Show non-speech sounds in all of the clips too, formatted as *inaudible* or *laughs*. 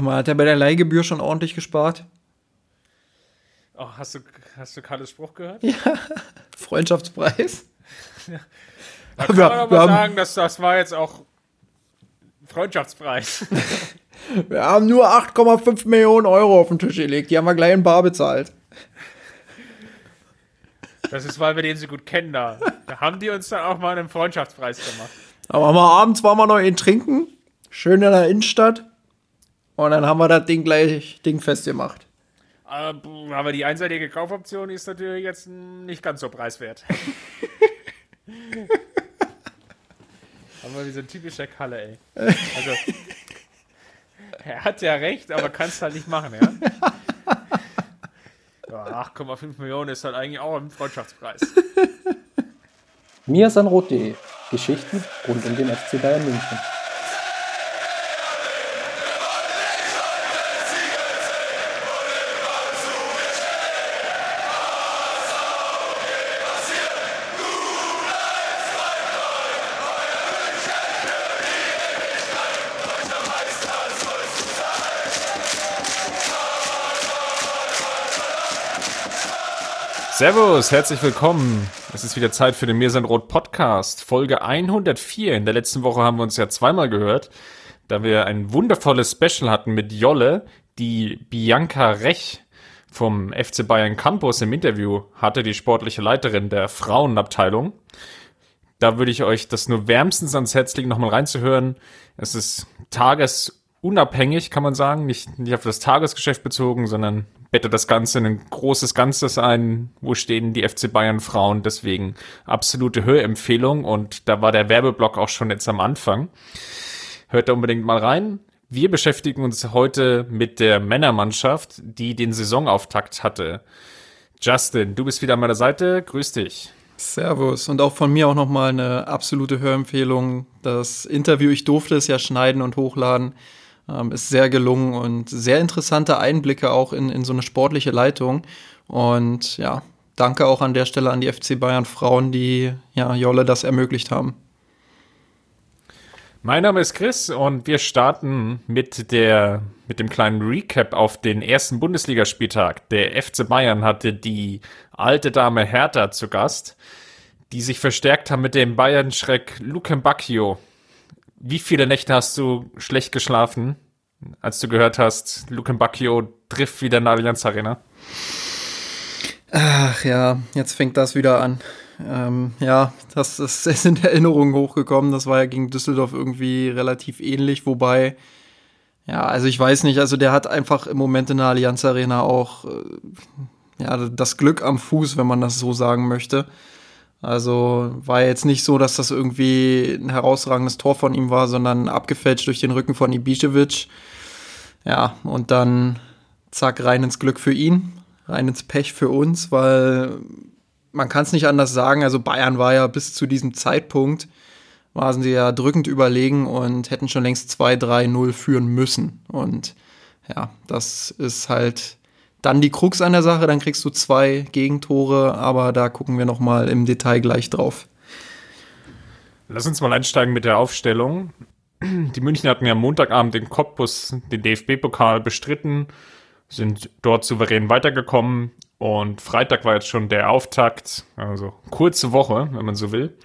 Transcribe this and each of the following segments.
Man hat ja bei der Leihgebühr schon ordentlich gespart. Oh, hast du, hast du Karls Spruch gehört? Ja, *laughs* Freundschaftspreis. Da kann Wir- man aber sagen, dass das war jetzt auch Freundschaftspreis. *laughs* Wir haben nur 8,5 Millionen Euro auf den Tisch gelegt. Die haben wir gleich in Bar bezahlt. Das ist, weil wir den so gut kennen da. Da haben die uns dann auch mal einen Freundschaftspreis gemacht. Aber mal abends waren wir noch in Trinken. Schön in der Innenstadt. Und dann haben wir das Ding gleich dingfest gemacht. Aber, puh, aber die einseitige Kaufoption ist natürlich jetzt nicht ganz so preiswert. *laughs* aber wie so ein typischer Kalle, ey. Also, er hat ja recht, aber kannst halt nicht machen, ja? *laughs* Ja, 8,5 Millionen ist halt eigentlich auch ein Freundschaftspreis. mirsanrot.de Geschichten rund um den FC Bayern München. Servus, herzlich willkommen. Es ist wieder Zeit für den Mir sind Rot Podcast, Folge 104. In der letzten Woche haben wir uns ja zweimal gehört, da wir ein wundervolles Special hatten mit Jolle, die Bianca Rech vom FC Bayern Campus im Interview hatte, die sportliche Leiterin der Frauenabteilung. Da würde ich euch das nur wärmstens ans Herz legen, nochmal reinzuhören. Es ist tagesunabhängig, kann man sagen, nicht, nicht auf das Tagesgeschäft bezogen, sondern bettet das Ganze in ein großes Ganzes ein, wo stehen die FC Bayern Frauen, deswegen absolute Hörempfehlung und da war der Werbeblock auch schon jetzt am Anfang. Hört da unbedingt mal rein. Wir beschäftigen uns heute mit der Männermannschaft, die den Saisonauftakt hatte. Justin, du bist wieder an meiner Seite. Grüß dich. Servus. Und auch von mir auch nochmal eine absolute Hörempfehlung. Das Interview, ich durfte es ja schneiden und hochladen, ähm, ist sehr gelungen und sehr interessante Einblicke auch in, in so eine sportliche Leitung. Und ja, danke auch an der Stelle an die FC Bayern Frauen, die ja Jolle das ermöglicht haben. Mein Name ist Chris und wir starten mit der mit dem kleinen Recap auf den ersten Bundesligaspieltag. Der FC Bayern hatte die alte Dame Hertha zu Gast, die sich verstärkt haben mit dem Bayern-Schreck Lukem Bacchio. Wie viele Nächte hast du schlecht geschlafen, als du gehört hast, Lukem Bacchio trifft wieder in der Allianz Arena? Ach ja, jetzt fängt das wieder an. Ähm, ja, das, das ist *laughs* in Erinnerungen hochgekommen. Das war ja gegen Düsseldorf irgendwie relativ ähnlich, wobei, ja, also ich weiß nicht, also der hat einfach im Moment in der Allianz Arena auch äh, ja, das Glück am Fuß, wenn man das so sagen möchte. Also war jetzt nicht so, dass das irgendwie ein herausragendes Tor von ihm war, sondern abgefälscht durch den Rücken von Ibišević. Ja, und dann zack, rein ins Glück für ihn, rein ins Pech für uns, weil man kann es nicht anders sagen. Also Bayern war ja bis zu diesem Zeitpunkt, waren sie ja drückend überlegen und hätten schon längst 2-3-0 führen müssen. Und ja, das ist halt dann die Krux an der Sache. Dann kriegst du zwei Gegentore, aber da gucken wir noch mal im Detail gleich drauf. Lass uns mal einsteigen mit der Aufstellung. Die München hatten ja am Montagabend den Cottbus, den DFB-Pokal bestritten, sind dort souverän weitergekommen und Freitag war jetzt schon der Auftakt, also kurze Woche, wenn man so will.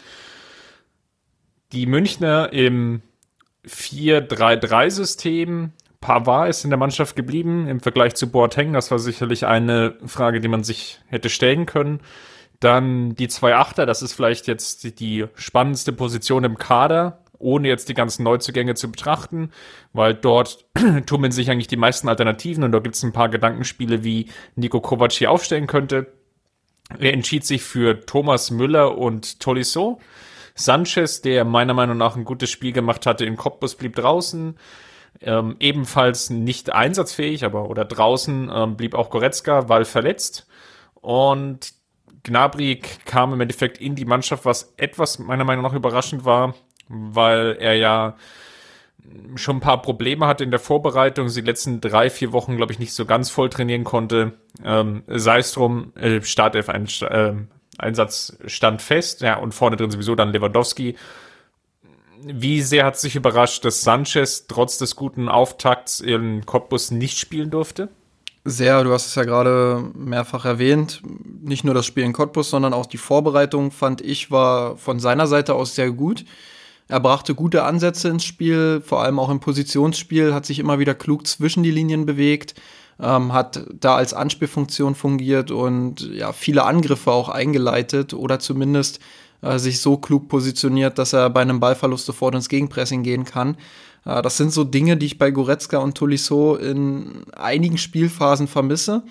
Die Münchner im 4-3-3-System. Pavard ist in der Mannschaft geblieben im Vergleich zu Boateng. Das war sicherlich eine Frage, die man sich hätte stellen können. Dann die zwei Achter, das ist vielleicht jetzt die spannendste Position im Kader, ohne jetzt die ganzen Neuzugänge zu betrachten, weil dort *clears throat* tummeln sich eigentlich die meisten Alternativen und da gibt es ein paar Gedankenspiele, wie Nico Kovac hier aufstellen könnte. Er entschied sich für Thomas Müller und Tolisso. Sanchez, der meiner Meinung nach ein gutes Spiel gemacht hatte in Cottbus, blieb draußen. Ähm, ebenfalls nicht einsatzfähig, aber oder draußen ähm, blieb auch Goretzka, weil verletzt. Und Gnabry kam im Endeffekt in die Mannschaft, was etwas meiner Meinung nach überraschend war, weil er ja schon ein paar Probleme hatte in der Vorbereitung, sie letzten drei, vier Wochen, glaube ich, nicht so ganz voll trainieren konnte. Ähm, sei es drum, äh, Startelf ein, äh, stand fest, ja, und vorne drin sowieso dann Lewandowski. Wie sehr hat sich überrascht, dass Sanchez trotz des guten Auftakts in Cottbus nicht spielen durfte? Sehr, du hast es ja gerade mehrfach erwähnt. Nicht nur das Spiel in Cottbus, sondern auch die Vorbereitung, fand ich, war von seiner Seite aus sehr gut. Er brachte gute Ansätze ins Spiel, vor allem auch im Positionsspiel, hat sich immer wieder klug zwischen die Linien bewegt, ähm, hat da als Anspielfunktion fungiert und ja, viele Angriffe auch eingeleitet oder zumindest äh, sich so klug positioniert, dass er bei einem Ballverlust sofort ins Gegenpressing gehen kann. Äh, das sind so Dinge, die ich bei Goretzka und Tolisso in einigen Spielphasen vermisse.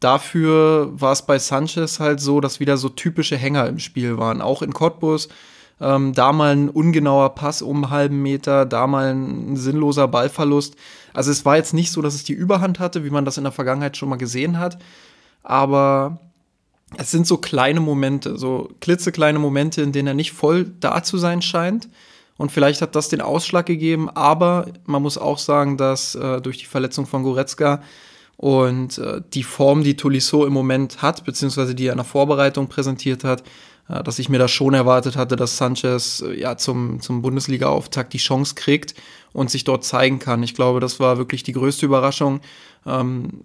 Dafür war es bei Sanchez halt so, dass wieder so typische Hänger im Spiel waren. Auch in Cottbus, ähm, da mal ein ungenauer Pass um einen halben Meter, da mal ein sinnloser Ballverlust. Also es war jetzt nicht so, dass es die Überhand hatte, wie man das in der Vergangenheit schon mal gesehen hat. Aber es sind so kleine Momente, so klitzekleine Momente, in denen er nicht voll da zu sein scheint. Und vielleicht hat das den Ausschlag gegeben, aber man muss auch sagen, dass äh, durch die Verletzung von Goretzka und äh, die Form, die Tolisso im Moment hat, beziehungsweise die er in der Vorbereitung präsentiert hat, äh, dass ich mir da schon erwartet hatte, dass Sanchez äh, ja zum, zum Bundesliga-Auftakt die Chance kriegt und sich dort zeigen kann. Ich glaube, das war wirklich die größte Überraschung. Ähm,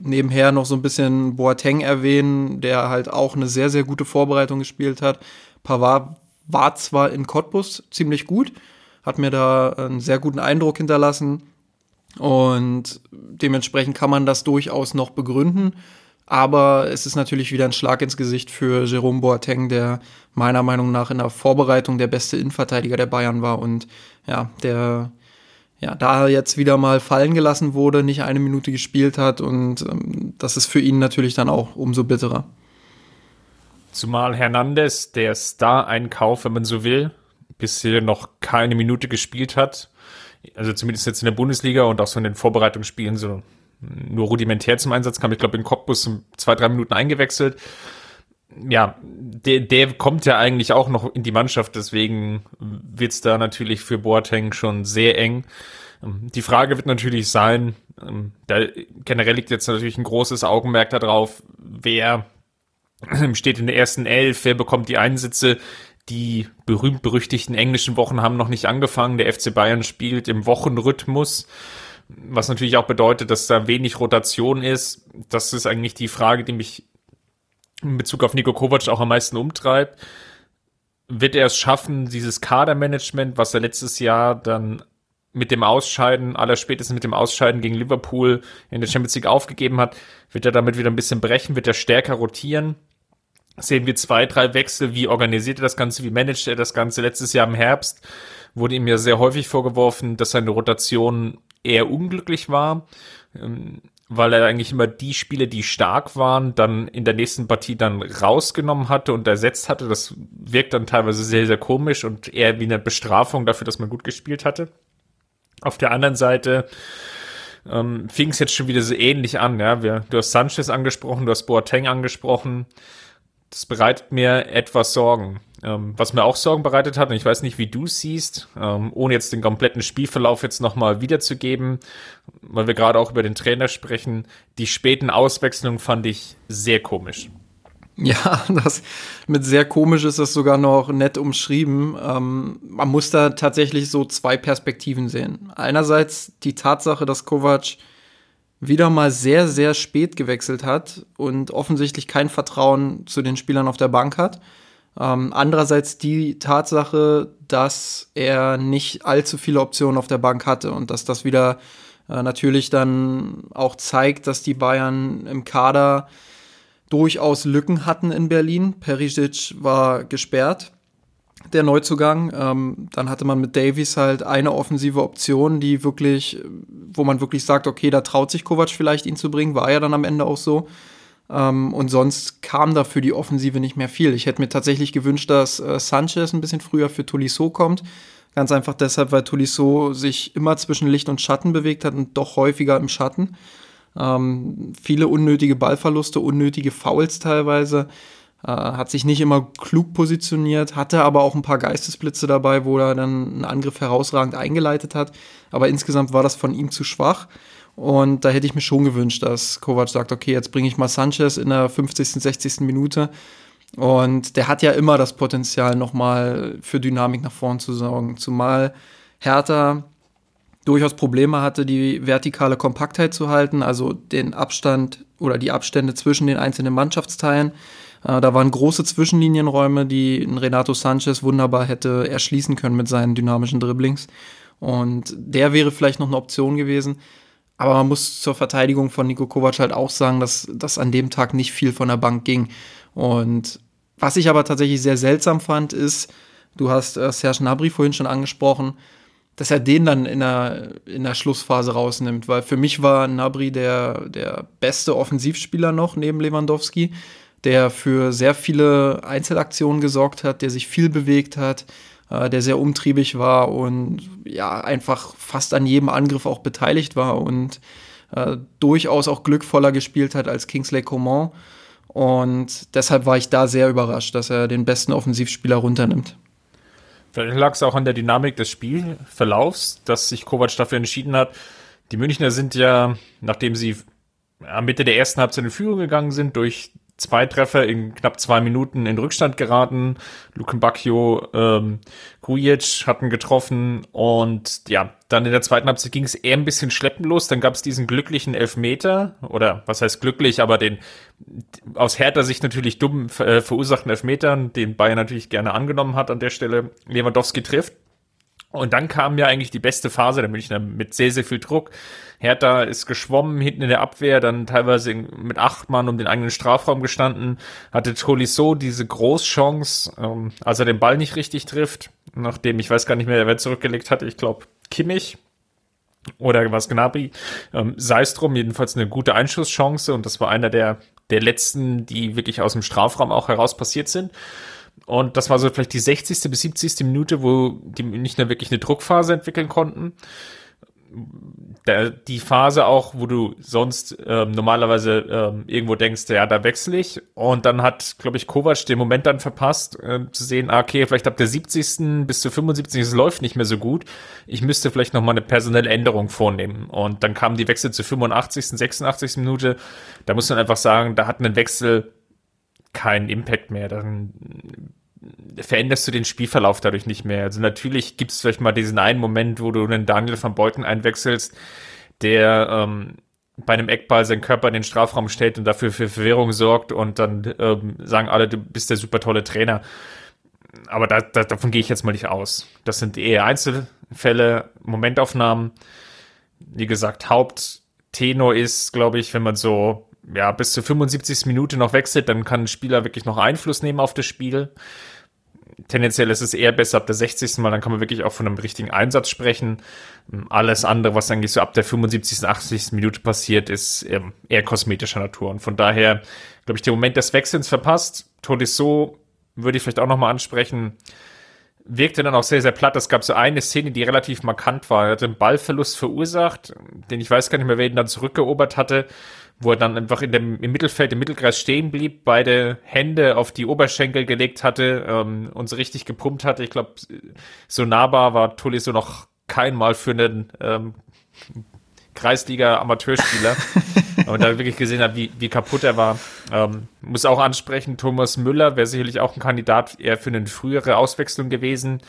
nebenher noch so ein bisschen Boateng erwähnen, der halt auch eine sehr, sehr gute Vorbereitung gespielt hat. Pavard war zwar in Cottbus ziemlich gut, hat mir da einen sehr guten Eindruck hinterlassen und dementsprechend kann man das durchaus noch begründen. Aber es ist natürlich wieder ein Schlag ins Gesicht für Jerome Boateng, der meiner Meinung nach in der Vorbereitung der beste Innenverteidiger der Bayern war und ja, der ja, da jetzt wieder mal fallen gelassen wurde, nicht eine Minute gespielt hat und ähm, das ist für ihn natürlich dann auch umso bitterer. Zumal Hernandez, der Star-Einkauf, wenn man so will, bisher noch keine Minute gespielt hat. Also zumindest jetzt in der Bundesliga und auch so in den Vorbereitungsspielen so nur rudimentär zum Einsatz kam. Ich glaube, in Cottbus zwei, drei Minuten eingewechselt. Ja, der, der kommt ja eigentlich auch noch in die Mannschaft, deswegen wird's da natürlich für Boateng schon sehr eng. Die Frage wird natürlich sein, ähm, da generell liegt jetzt natürlich ein großes Augenmerk darauf, wer steht in der ersten Elf, wer bekommt die Einsätze. Die berühmt-berüchtigten englischen Wochen haben noch nicht angefangen. Der FC Bayern spielt im Wochenrhythmus, was natürlich auch bedeutet, dass da wenig Rotation ist. Das ist eigentlich die Frage, die mich in Bezug auf Nico Kovac auch am meisten umtreibt. Wird er es schaffen, dieses Kadermanagement, was er letztes Jahr dann mit dem Ausscheiden, aller spätestens mit dem Ausscheiden gegen Liverpool in der Champions League aufgegeben hat, wird er damit wieder ein bisschen brechen, wird er stärker rotieren? sehen wir zwei, drei Wechsel. Wie organisiert er das Ganze? Wie managt er das Ganze? Letztes Jahr im Herbst wurde ihm ja sehr häufig vorgeworfen, dass seine Rotation eher unglücklich war, ähm, weil er eigentlich immer die Spiele, die stark waren, dann in der nächsten Partie dann rausgenommen hatte und ersetzt hatte. Das wirkt dann teilweise sehr, sehr komisch und eher wie eine Bestrafung dafür, dass man gut gespielt hatte. Auf der anderen Seite ähm, fing es jetzt schon wieder so ähnlich an. Ja, wir, du hast Sanchez angesprochen, du hast Boateng angesprochen das bereitet mir etwas Sorgen. Ähm, was mir auch Sorgen bereitet hat, und ich weiß nicht, wie du siehst, ähm, ohne jetzt den kompletten Spielverlauf jetzt nochmal wiederzugeben, weil wir gerade auch über den Trainer sprechen, die späten Auswechslungen fand ich sehr komisch. Ja, *laughs* das mit sehr komisch ist das sogar noch nett umschrieben. Ähm, man muss da tatsächlich so zwei Perspektiven sehen. Einerseits die Tatsache, dass Kovac wieder mal sehr, sehr spät gewechselt hat und offensichtlich kein Vertrauen zu den Spielern auf der Bank hat. Ähm, andererseits die Tatsache, dass er nicht allzu viele Optionen auf der Bank hatte und dass das wieder äh, natürlich dann auch zeigt, dass die Bayern im Kader durchaus Lücken hatten in Berlin. Perisic war gesperrt der Neuzugang. Ähm, dann hatte man mit Davies halt eine offensive Option, die wirklich, wo man wirklich sagt, okay, da traut sich Kovac vielleicht ihn zu bringen, war ja dann am Ende auch so. Ähm, und sonst kam da für die Offensive nicht mehr viel. Ich hätte mir tatsächlich gewünscht, dass äh, Sanchez ein bisschen früher für Tolisso kommt. Ganz einfach deshalb, weil Tolisso sich immer zwischen Licht und Schatten bewegt hat und doch häufiger im Schatten. Ähm, viele unnötige Ballverluste, unnötige Fouls teilweise. Äh, hat sich nicht immer klug positioniert, hatte aber auch ein paar Geistesblitze dabei, wo er dann einen Angriff herausragend eingeleitet hat. Aber insgesamt war das von ihm zu schwach. Und da hätte ich mir schon gewünscht, dass Kovac sagt, okay, jetzt bringe ich mal Sanchez in der 50., 60. Minute. Und der hat ja immer das Potenzial, nochmal für Dynamik nach vorn zu sorgen. Zumal Hertha durchaus Probleme hatte, die vertikale Kompaktheit zu halten, also den Abstand oder die Abstände zwischen den einzelnen Mannschaftsteilen. Äh, da waren große Zwischenlinienräume, die Renato Sanchez wunderbar hätte erschließen können mit seinen dynamischen Dribblings. Und der wäre vielleicht noch eine Option gewesen. Aber man muss zur Verteidigung von Nico Kovac halt auch sagen, dass, dass an dem Tag nicht viel von der Bank ging. Und was ich aber tatsächlich sehr seltsam fand, ist, du hast äh, Serge Nabri vorhin schon angesprochen, dass er den dann in der, in der Schlussphase rausnimmt, weil für mich war Nabri der, der beste Offensivspieler noch neben Lewandowski, der für sehr viele Einzelaktionen gesorgt hat, der sich viel bewegt hat, äh, der sehr umtriebig war und ja, einfach fast an jedem Angriff auch beteiligt war und äh, durchaus auch glückvoller gespielt hat als Kingsley Coman. Und deshalb war ich da sehr überrascht, dass er den besten Offensivspieler runternimmt. Vielleicht lag es auch an der Dynamik des Spielverlaufs, dass sich Kovac dafür entschieden hat. Die Münchner sind ja, nachdem sie am Mitte der ersten Halbzeit in Führung gegangen sind, durch zwei Treffer in knapp zwei Minuten in Rückstand geraten. Luken Bacchio, ähm, Grujic hatten getroffen und ja, dann in der zweiten Halbzeit ging es eher ein bisschen schleppenlos. Dann gab es diesen glücklichen Elfmeter oder was heißt glücklich, aber den aus härter Sicht natürlich dumm äh, verursachten Elfmetern, den Bayern natürlich gerne angenommen hat an der Stelle. Lewandowski trifft. Und dann kam ja eigentlich die beste Phase der Münchner mit sehr, sehr viel Druck. Hertha ist geschwommen hinten in der Abwehr, dann teilweise mit acht Mann um den eigenen Strafraum gestanden, hatte Tolisso diese Großchance, ähm, als er den Ball nicht richtig trifft, nachdem ich weiß gar nicht mehr, wer zurückgelegt hatte, ich glaube Kimmich oder was Gnabry, ähm, sei es drum, jedenfalls eine gute Einschusschance und das war einer der, der letzten, die wirklich aus dem Strafraum auch heraus passiert sind. Und das war so vielleicht die 60. bis 70. Minute, wo die nicht mehr wirklich eine Druckphase entwickeln konnten. Die Phase auch, wo du sonst ähm, normalerweise ähm, irgendwo denkst, ja, da wechsle ich. Und dann hat, glaube ich, Kovac den Moment dann verpasst, äh, zu sehen, ah, okay, vielleicht ab der 70. bis zur 75. es läuft nicht mehr so gut. Ich müsste vielleicht noch mal eine personelle Änderung vornehmen. Und dann kamen die Wechsel zur 85., 86. Minute. Da muss man einfach sagen, da hat ein Wechsel keinen Impact mehr. Dann veränderst du den Spielverlauf dadurch nicht mehr. Also natürlich gibt es vielleicht mal diesen einen Moment, wo du einen Daniel van Beuten einwechselst, der ähm, bei einem Eckball seinen Körper in den Strafraum stellt und dafür für Verwirrung sorgt und dann ähm, sagen alle, du bist der super tolle Trainer. Aber da, da, davon gehe ich jetzt mal nicht aus. Das sind eher Einzelfälle, Momentaufnahmen. Wie gesagt, Haupttenor ist, glaube ich, wenn man so ja, bis zur 75. Minute noch wechselt, dann kann ein Spieler wirklich noch Einfluss nehmen auf das Spiel. Tendenziell ist es eher besser ab der 60. Mal, dann kann man wirklich auch von einem richtigen Einsatz sprechen. Alles andere, was eigentlich so ab der 75., 80. Minute passiert, ist ähm, eher kosmetischer Natur. Und von daher, glaube ich, der Moment des Wechselns verpasst. Todisso würde ich vielleicht auch nochmal ansprechen wirkte dann auch sehr, sehr platt. Es gab so eine Szene, die relativ markant war. Er hat einen Ballverlust verursacht, den ich weiß gar nicht mehr, wer ihn dann zurückerobert hatte wo er dann einfach in dem, im Mittelfeld, im Mittelkreis stehen blieb, beide Hände auf die Oberschenkel gelegt hatte ähm, und so richtig gepumpt hatte. Ich glaube, so nahbar war Tolisso noch kein Mal für einen ähm, Kreisliga-Amateurspieler. *laughs* und da wirklich gesehen hat, wie, wie kaputt er war. Ähm, muss auch ansprechen, Thomas Müller wäre sicherlich auch ein Kandidat eher für eine frühere Auswechslung gewesen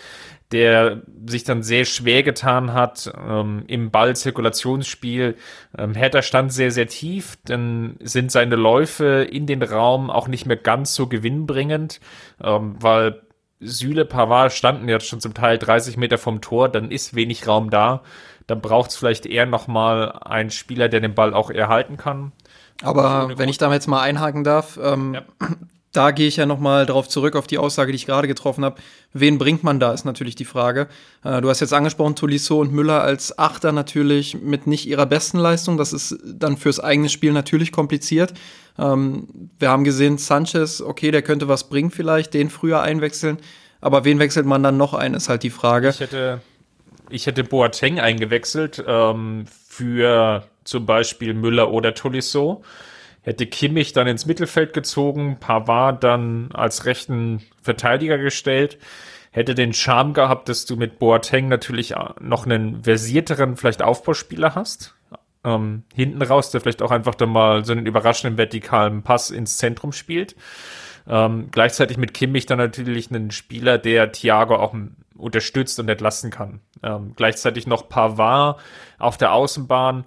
der sich dann sehr schwer getan hat ähm, im Ballzirkulationsspiel. Ähm, Hertha stand sehr, sehr tief, dann sind seine Läufe in den Raum auch nicht mehr ganz so gewinnbringend, ähm, weil Süle, Pavard standen jetzt schon zum Teil 30 Meter vom Tor, dann ist wenig Raum da. Dann braucht es vielleicht eher nochmal einen Spieler, der den Ball auch erhalten kann. Aber wenn ich da jetzt mal einhaken darf, ähm, ja *clears throat* da gehe ich ja nochmal darauf zurück, auf die Aussage, die ich gerade getroffen habe. Wen bringt man da, ist natürlich die Frage. Äh, du hast jetzt angesprochen, Tolisso und Müller als Achter natürlich mit nicht ihrer besten Leistung. Das ist dann fürs eigene Spiel natürlich kompliziert. Ähm, wir haben gesehen, Sanchez, okay, der könnte was bringen vielleicht, den früher einwechseln. Aber wen wechselt man dann noch ein, ist halt die Frage. Ich hätte, ich hätte Boateng eingewechselt ähm, für zum Beispiel Müller oder Tolisso hätte Kimmich dann ins Mittelfeld gezogen, Pavard dann als rechten Verteidiger gestellt, hätte den Charme gehabt, dass du mit Boateng natürlich noch einen versierteren, vielleicht Aufbauspieler hast. Ähm, hinten raus, der vielleicht auch einfach dann mal so einen überraschenden vertikalen Pass ins Zentrum spielt. Ähm, gleichzeitig mit Kimmich dann natürlich einen Spieler, der Thiago auch unterstützt und entlasten kann. Ähm, gleichzeitig noch Pavard auf der Außenbahn,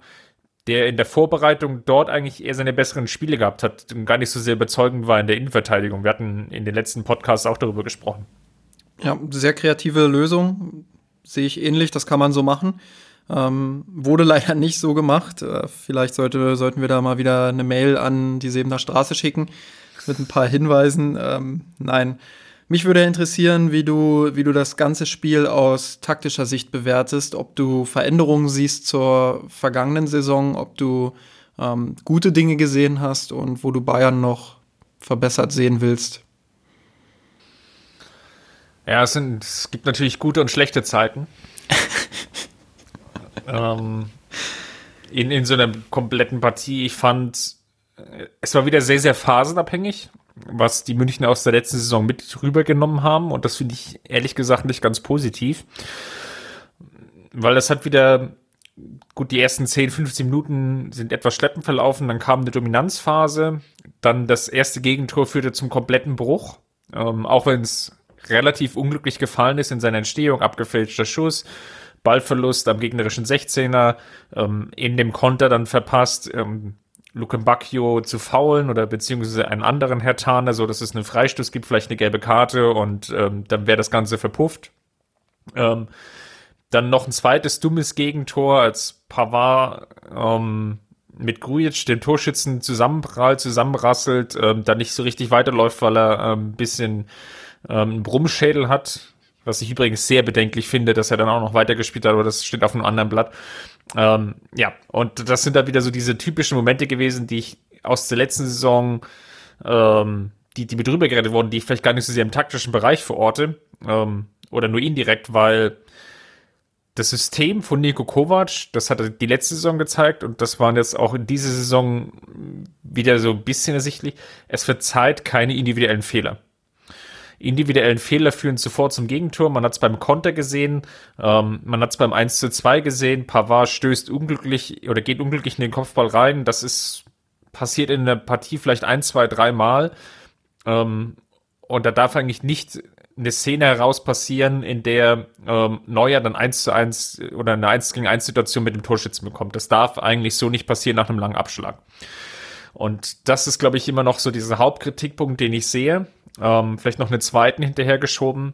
der in der Vorbereitung dort eigentlich eher seine besseren Spiele gehabt hat und gar nicht so sehr überzeugend war in der Innenverteidigung. Wir hatten in den letzten Podcasts auch darüber gesprochen. Ja, sehr kreative Lösung. Sehe ich ähnlich, das kann man so machen. Ähm, wurde leider nicht so gemacht. Äh, vielleicht sollte, sollten wir da mal wieder eine Mail an die Sebener Straße schicken mit ein paar Hinweisen. Ähm, nein, mich würde interessieren, wie du, wie du das ganze Spiel aus taktischer Sicht bewertest, ob du Veränderungen siehst zur vergangenen Saison, ob du ähm, gute Dinge gesehen hast und wo du Bayern noch verbessert sehen willst. Ja, es, sind, es gibt natürlich gute und schlechte Zeiten. *laughs* ähm, in, in so einer kompletten Partie. Ich fand, es war wieder sehr, sehr phasenabhängig was die Münchner aus der letzten Saison mit rübergenommen haben. Und das finde ich ehrlich gesagt nicht ganz positiv. Weil das hat wieder, gut, die ersten 10, 15 Minuten sind etwas schleppend verlaufen. Dann kam eine Dominanzphase. Dann das erste Gegentor führte zum kompletten Bruch. Ähm, auch wenn es relativ unglücklich gefallen ist in seiner Entstehung, abgefälschter Schuss. Ballverlust am gegnerischen 16er, ähm, in dem Konter dann verpasst, ähm, Luke Bacchio zu faulen oder beziehungsweise einen anderen Herr Hertaner, so dass es einen Freistoß gibt, vielleicht eine gelbe Karte und ähm, dann wäre das Ganze verpufft. Ähm, dann noch ein zweites dummes Gegentor, als Pavard ähm, mit Grujic, dem Torschützen, zusammenprallt, zusammenrasselt, ähm, dann nicht so richtig weiterläuft, weil er ein ähm, bisschen ähm, einen Brummschädel hat. Was ich übrigens sehr bedenklich finde, dass er dann auch noch weitergespielt hat, aber das steht auf einem anderen Blatt. Ähm, ja, und das sind dann wieder so diese typischen Momente gewesen, die ich aus der letzten Saison, ähm, die, die mit drüber geredet wurden, die ich vielleicht gar nicht so sehr im taktischen Bereich verorte, ähm, oder nur indirekt, weil das System von Nico Kovac, das hat er die letzte Saison gezeigt und das waren jetzt auch in dieser Saison wieder so ein bisschen ersichtlich. Es verzeiht keine individuellen Fehler individuellen Fehler führen sofort zum Gegentor. Man hat es beim Konter gesehen, ähm, man hat es beim 1 zu 2 gesehen. Pavard stößt unglücklich oder geht unglücklich in den Kopfball rein. Das ist passiert in der Partie vielleicht ein, zwei, drei Mal. Ähm, und da darf eigentlich nicht eine Szene heraus passieren, in der ähm, Neuer dann 1 zu 1 oder eine 1 gegen 1 Situation mit dem Torschützen bekommt. Das darf eigentlich so nicht passieren nach einem langen Abschlag. Und das ist, glaube ich, immer noch so dieser Hauptkritikpunkt, den ich sehe. Ähm, vielleicht noch einen zweiten hinterhergeschoben,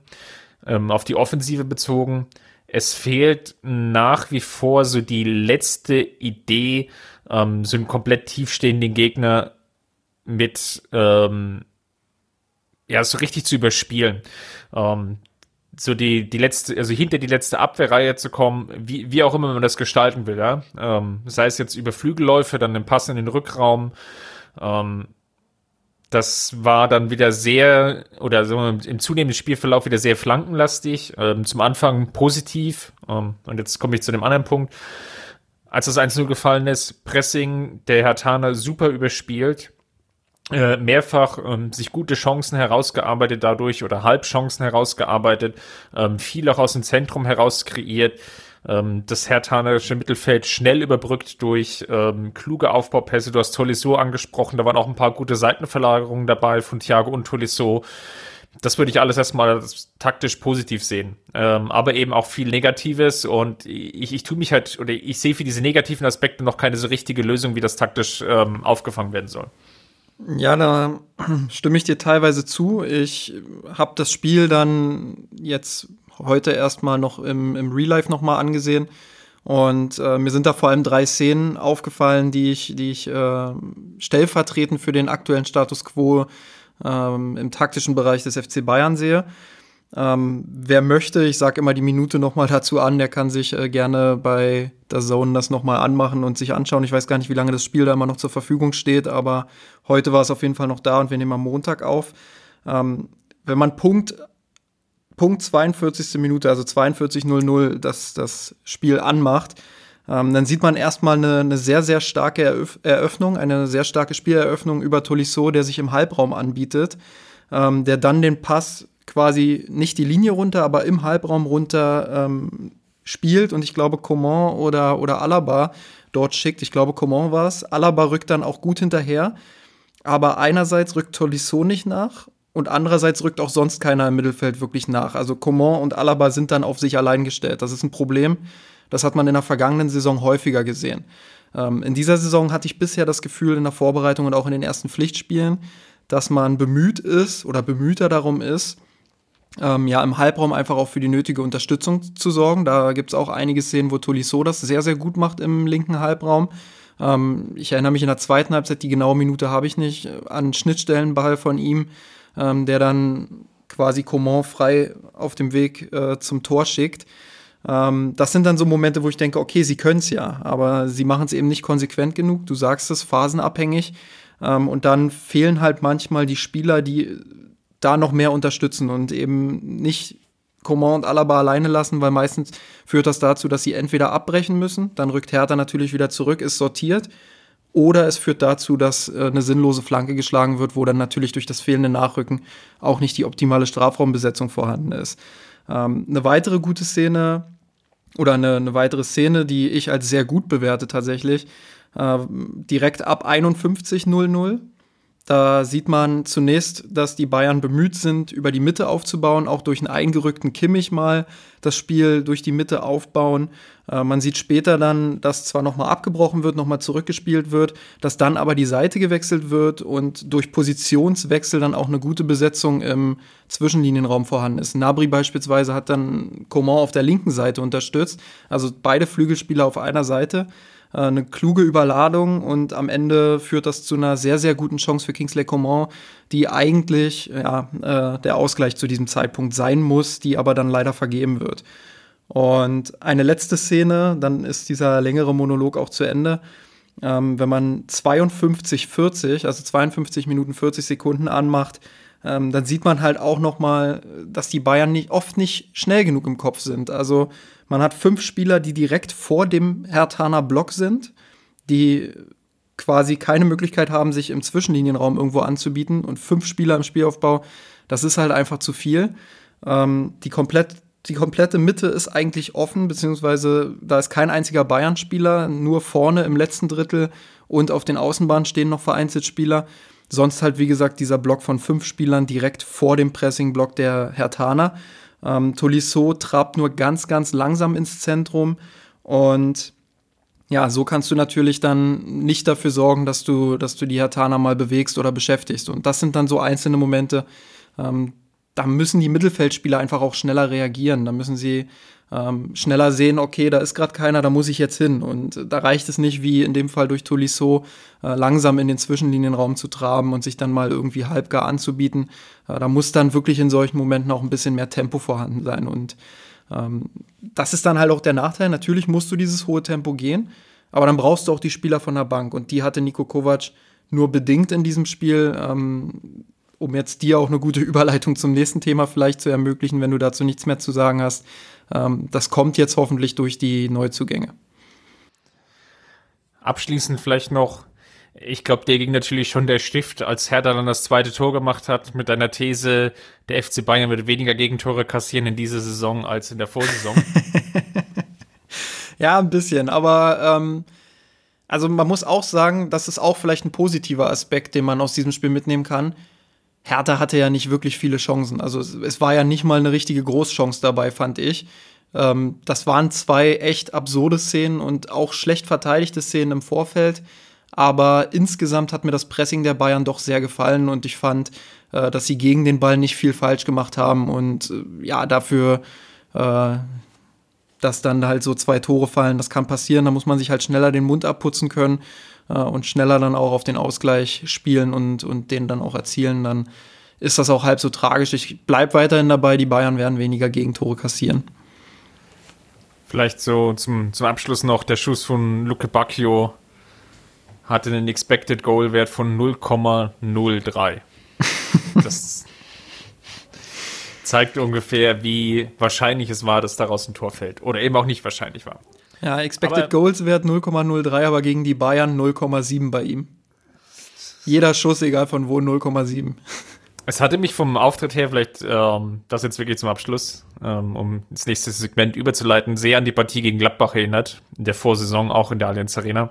ähm, auf die Offensive bezogen. Es fehlt nach wie vor so die letzte Idee, ähm, so einen komplett tiefstehenden Gegner mit ähm, ja so richtig zu überspielen. Ähm, so die, die letzte, also hinter die letzte Abwehrreihe zu kommen, wie, wie auch immer man das gestalten will, ja. Ähm, sei es jetzt über Flügelläufe, dann den Pass in den Rückraum, ähm, das war dann wieder sehr, oder so im zunehmenden Spielverlauf wieder sehr flankenlastig. Ähm, zum Anfang positiv. Ähm, und jetzt komme ich zu dem anderen Punkt. Als das 1-0 gefallen ist, Pressing, der Herr Tana super überspielt. Äh, mehrfach ähm, sich gute Chancen herausgearbeitet dadurch oder Halbchancen herausgearbeitet, ähm, viel auch aus dem Zentrum heraus kreiert ähm, das hertanerische Mittelfeld schnell überbrückt durch ähm, kluge Aufbaupässe. Du hast Tolisso angesprochen, da waren auch ein paar gute Seitenverlagerungen dabei von Thiago und Tolisso. Das würde ich alles erstmal taktisch positiv sehen. Ähm, aber eben auch viel Negatives und ich, ich tue mich halt, oder ich sehe für diese negativen Aspekte noch keine so richtige Lösung, wie das taktisch ähm, aufgefangen werden soll. Ja, da stimme ich dir teilweise zu. Ich habe das Spiel dann jetzt heute erstmal noch im, im Real Life nochmal angesehen. Und äh, mir sind da vor allem drei Szenen aufgefallen, die ich, die ich äh, stellvertretend für den aktuellen Status quo ähm, im taktischen Bereich des FC Bayern sehe. Ähm, wer möchte, ich sage immer die Minute nochmal dazu an, der kann sich äh, gerne bei der Zone das nochmal anmachen und sich anschauen. Ich weiß gar nicht, wie lange das Spiel da immer noch zur Verfügung steht, aber heute war es auf jeden Fall noch da und wir nehmen am Montag auf. Ähm, wenn man Punkt Punkt 42. Minute, also 42.00, das, das Spiel anmacht, ähm, dann sieht man erstmal eine, eine sehr, sehr starke Eröff Eröffnung, eine sehr starke Spieleröffnung über Tolisso, der sich im Halbraum anbietet, ähm, der dann den Pass quasi nicht die Linie runter, aber im Halbraum runter ähm, spielt und ich glaube Coman oder, oder Alaba dort schickt. Ich glaube Coman war es. Alaba rückt dann auch gut hinterher aber einerseits rückt Tolisso nicht nach und andererseits rückt auch sonst keiner im Mittelfeld wirklich nach. Also Coman und Alaba sind dann auf sich allein gestellt. Das ist ein Problem. Das hat man in der vergangenen Saison häufiger gesehen. Ähm, in dieser Saison hatte ich bisher das Gefühl in der Vorbereitung und auch in den ersten Pflichtspielen, dass man bemüht ist oder bemühter darum ist, ähm, ja, im Halbraum einfach auch für die nötige Unterstützung zu sorgen. Da gibt es auch einige Szenen, wo Tolisso das sehr, sehr gut macht im linken Halbraum. Ähm, ich erinnere mich in der zweiten Halbzeit, die genaue Minute habe ich nicht, an Schnittstellenball von ihm, ähm, der dann quasi Coman frei auf dem Weg äh, zum Tor schickt. Ähm, das sind dann so Momente, wo ich denke, okay, sie können es ja, aber sie machen es eben nicht konsequent genug. Du sagst es, phasenabhängig. Ähm, und dann fehlen halt manchmal die Spieler, die da noch mehr unterstützen und eben nicht Coman und Alaba alleine lassen, weil meistens führt das dazu, dass sie entweder abbrechen müssen, dann rückt Hertha natürlich wieder zurück, ist sortiert, oder es führt dazu, dass äh, eine sinnlose Flanke geschlagen wird, wo dann natürlich durch das fehlende Nachrücken auch nicht die optimale Strafraumbesetzung vorhanden ist. Ähm, eine weitere gute Szene oder eine, eine, weitere Szene, die ich als sehr gut bewerte tatsächlich, äh, direkt ab 51.00 da sieht man zunächst, dass die Bayern bemüht sind, über die Mitte aufzubauen, auch durch einen eingerückten Kimmich mal das Spiel durch die Mitte aufbauen. Äh, man sieht später dann, dass zwar nochmal abgebrochen wird, nochmal zurückgespielt wird, dass dann aber die Seite gewechselt wird und durch Positionswechsel dann auch eine gute Besetzung im Zwischenlinienraum vorhanden ist. Nabri beispielsweise hat dann Coman auf der linken Seite unterstützt, also beide Flügelspieler auf einer Seite. Äh, eine kluge Überladung und am Ende führt das zu einer sehr, sehr guten Chance für Kingsley Coman, die eigentlich ja, äh, der Ausgleich zu diesem Zeitpunkt sein muss, die aber dann leider vergeben wird. Und eine letzte Szene, dann ist dieser längere Monolog auch zu Ende. Ähm, wenn man 52, 40, also 52 Minuten 40 Sekunden anmacht, ähm, dann sieht man halt auch noch mal, dass die Bayern nicht, oft nicht schnell genug im Kopf sind. Also man hat fünf Spieler, die direkt vor dem Hertaner Block sind, die quasi keine Möglichkeit haben, sich im Zwischenlinienraum irgendwo anzubieten. Und fünf Spieler im Spielaufbau, das ist halt einfach zu viel. Ähm, die, komplett, die komplette Mitte ist eigentlich offen, beziehungsweise da ist kein einziger Bayern-Spieler, nur vorne im letzten Drittel und auf den Außenbahnen stehen noch vereinzelt Spieler. Sonst halt, wie gesagt, dieser Block von fünf Spielern direkt vor dem Pressing-Block der Hertaner. Ähm, Tolisso trabt nur ganz, ganz langsam ins Zentrum und ja, so kannst du natürlich dann nicht dafür sorgen, dass du, dass du die Hatana mal bewegst oder beschäftigst. Und das sind dann so einzelne Momente, ähm, da müssen die Mittelfeldspieler einfach auch schneller reagieren. Da müssen sie ähm, schneller sehen, okay, da ist gerade keiner, da muss ich jetzt hin. Und da reicht es nicht, wie in dem Fall durch Tolisso, äh, langsam in den Zwischenlinienraum zu traben und sich dann mal irgendwie halbgar anzubieten. Äh, da muss dann wirklich in solchen Momenten auch ein bisschen mehr Tempo vorhanden sein. Und ähm, das ist dann halt auch der Nachteil. Natürlich musst du dieses hohe Tempo gehen, aber dann brauchst du auch die Spieler von der Bank. Und die hatte Nico Kovac nur bedingt in diesem Spiel. Ähm, um jetzt dir auch eine gute *laughs* Überleitung zum nächsten Thema vielleicht zu ermöglichen, wenn du dazu nichts mehr zu sagen hast. Ähm, das kommt jetzt hoffentlich durch die Neuzugänge. Abschließend vielleicht noch, ich glaube, dir ging natürlich schon der Stift, als Hertha dann das zweite Tor gemacht hat, mit deiner These, der FC Bayern wird weniger Gegentore kassieren in dieser Saison als in der Vorsaison. *laughs* ja, ein bisschen, aber ähm, also man muss auch sagen, das ist auch vielleicht ein positiver Aspekt, den man aus diesem Spiel mitnehmen kann. Hertha hatte ja nicht wirklich viele Chancen. Also es, es war ja nicht mal eine richtige Großchance dabei, fand ich. Ähm, das waren zwei echt absurde Szenen und auch schlecht verteidigte Szenen im Vorfeld. Aber insgesamt hat mir das Pressing der Bayern doch sehr gefallen und ich fand, äh, dass sie gegen den Ball nicht viel falsch gemacht haben und äh, ja, dafür, äh, dass dann halt so zwei Tore fallen, das kann passieren, da muss man sich halt schneller den Mund abputzen können äh, und schneller dann auch auf den Ausgleich spielen und, und den dann auch erzielen, dann ist das auch halb so tragisch. Ich bleibe weiterhin dabei, die Bayern werden weniger Gegentore kassieren. Vielleicht so zum, zum Abschluss noch der Schuss von Luke Bacchio hatte einen Expected Goal Wert von 0,03. *laughs* das zeigt ungefähr, wie wahrscheinlich es war, dass daraus ein Tor fällt. Oder eben auch nicht wahrscheinlich war. Ja, Expected aber, Goals Wert 0,03, aber gegen die Bayern 0,7 bei ihm. Jeder Schuss, egal von wo, 0,7. Es hatte mich vom Auftritt her vielleicht, ähm, das jetzt wirklich zum Abschluss, ähm, um ins nächste Segment überzuleiten, sehr an die Partie gegen Gladbach erinnert, in der Vorsaison auch in der Allianz Arena,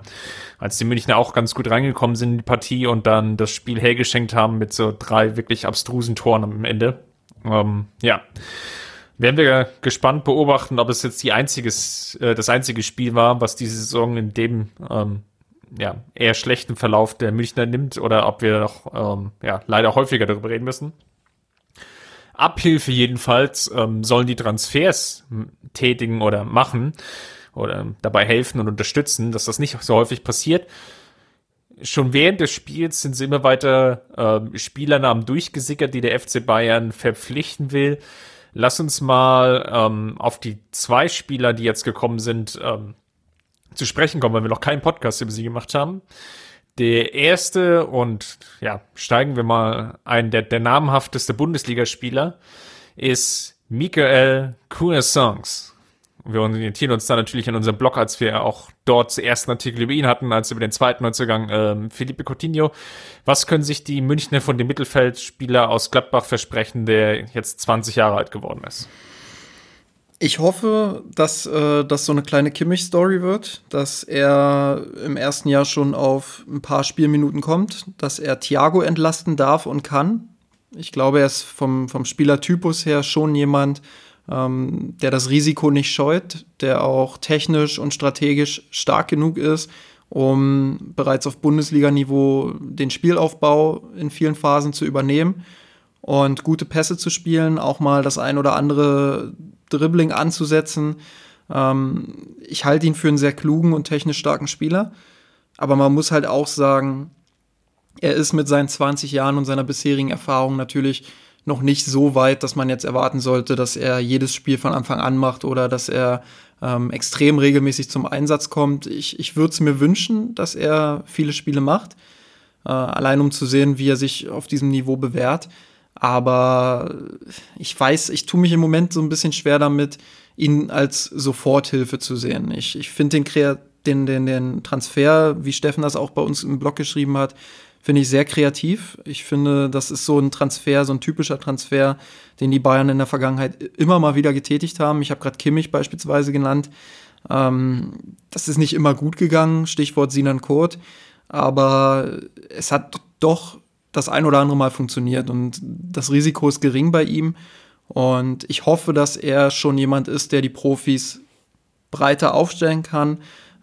als die Münchner auch ganz gut reingekommen sind in die Partie und dann das Spiel hergeschenkt haben mit so drei wirklich abstrusen Toren am Ende. Ähm, ja, werden wir gespannt beobachten, ob es jetzt die einziges, äh, das einzige Spiel war, was diese Saison in dem ähm, ja, eher schlechten Verlauf der Münchner nimmt oder ob wir noch ähm, ja, leider häufiger darüber reden müssen. Abhilfe jedenfalls ähm, sollen die Transfers tätigen oder machen oder dabei helfen und unterstützen, dass das nicht so häufig passiert. Schon während des Spiels sind sie immer weiter äh, Spielernamen durchgesickert, die der FC Bayern verpflichten will. Lass uns mal ähm, auf die zwei Spieler, die jetzt gekommen sind, ähm, zu sprechen kommen, weil wir noch keinen Podcast über sie gemacht haben. Der erste und ja, steigen wir mal ein, der, der namhafteste Bundesligaspieler ist Michael Cuessons. Wir orientieren uns da natürlich an unserem Blog, als wir auch dort zuerst einen Artikel über ihn hatten, als über den zweiten Neuzugang ähm, Felipe Coutinho. Was können sich die Münchner von dem Mittelfeldspieler aus Gladbach versprechen, der jetzt 20 Jahre alt geworden ist? Ich hoffe, dass äh, das so eine kleine Kimmich-Story wird, dass er im ersten Jahr schon auf ein paar Spielminuten kommt, dass er Thiago entlasten darf und kann. Ich glaube, er ist vom, vom Spielertypus her schon jemand, ähm, der das Risiko nicht scheut, der auch technisch und strategisch stark genug ist, um bereits auf Bundesliga-Niveau den Spielaufbau in vielen Phasen zu übernehmen und gute Pässe zu spielen, auch mal das ein oder andere Dribbling anzusetzen. Ähm, ich halte ihn für einen sehr klugen und technisch starken Spieler. Aber man muss halt auch sagen, er ist mit seinen 20 Jahren und seiner bisherigen Erfahrung natürlich noch nicht so weit, dass man jetzt erwarten sollte, dass er jedes Spiel von Anfang an macht oder dass er ähm, extrem regelmäßig zum Einsatz kommt. Ich, ich würde es mir wünschen, dass er viele Spiele macht, äh, allein um zu sehen, wie er sich auf diesem Niveau bewährt. Aber ich weiß, ich tue mich im Moment so ein bisschen schwer damit, ihn als Soforthilfe zu sehen. Ich, ich finde den, den, den, den Transfer, wie Steffen das auch bei uns im Blog geschrieben hat, finde ich sehr kreativ. Ich finde, das ist so ein Transfer, so ein typischer Transfer, den die Bayern in der Vergangenheit immer mal wieder getätigt haben. Ich habe gerade Kimmich beispielsweise genannt. Ähm, das ist nicht immer gut gegangen, Stichwort Sinan Kurt. Aber es hat doch das ein oder andere Mal funktioniert und das Risiko ist gering bei ihm. Und ich hoffe, dass er schon jemand ist, der die Profis breiter aufstellen kann.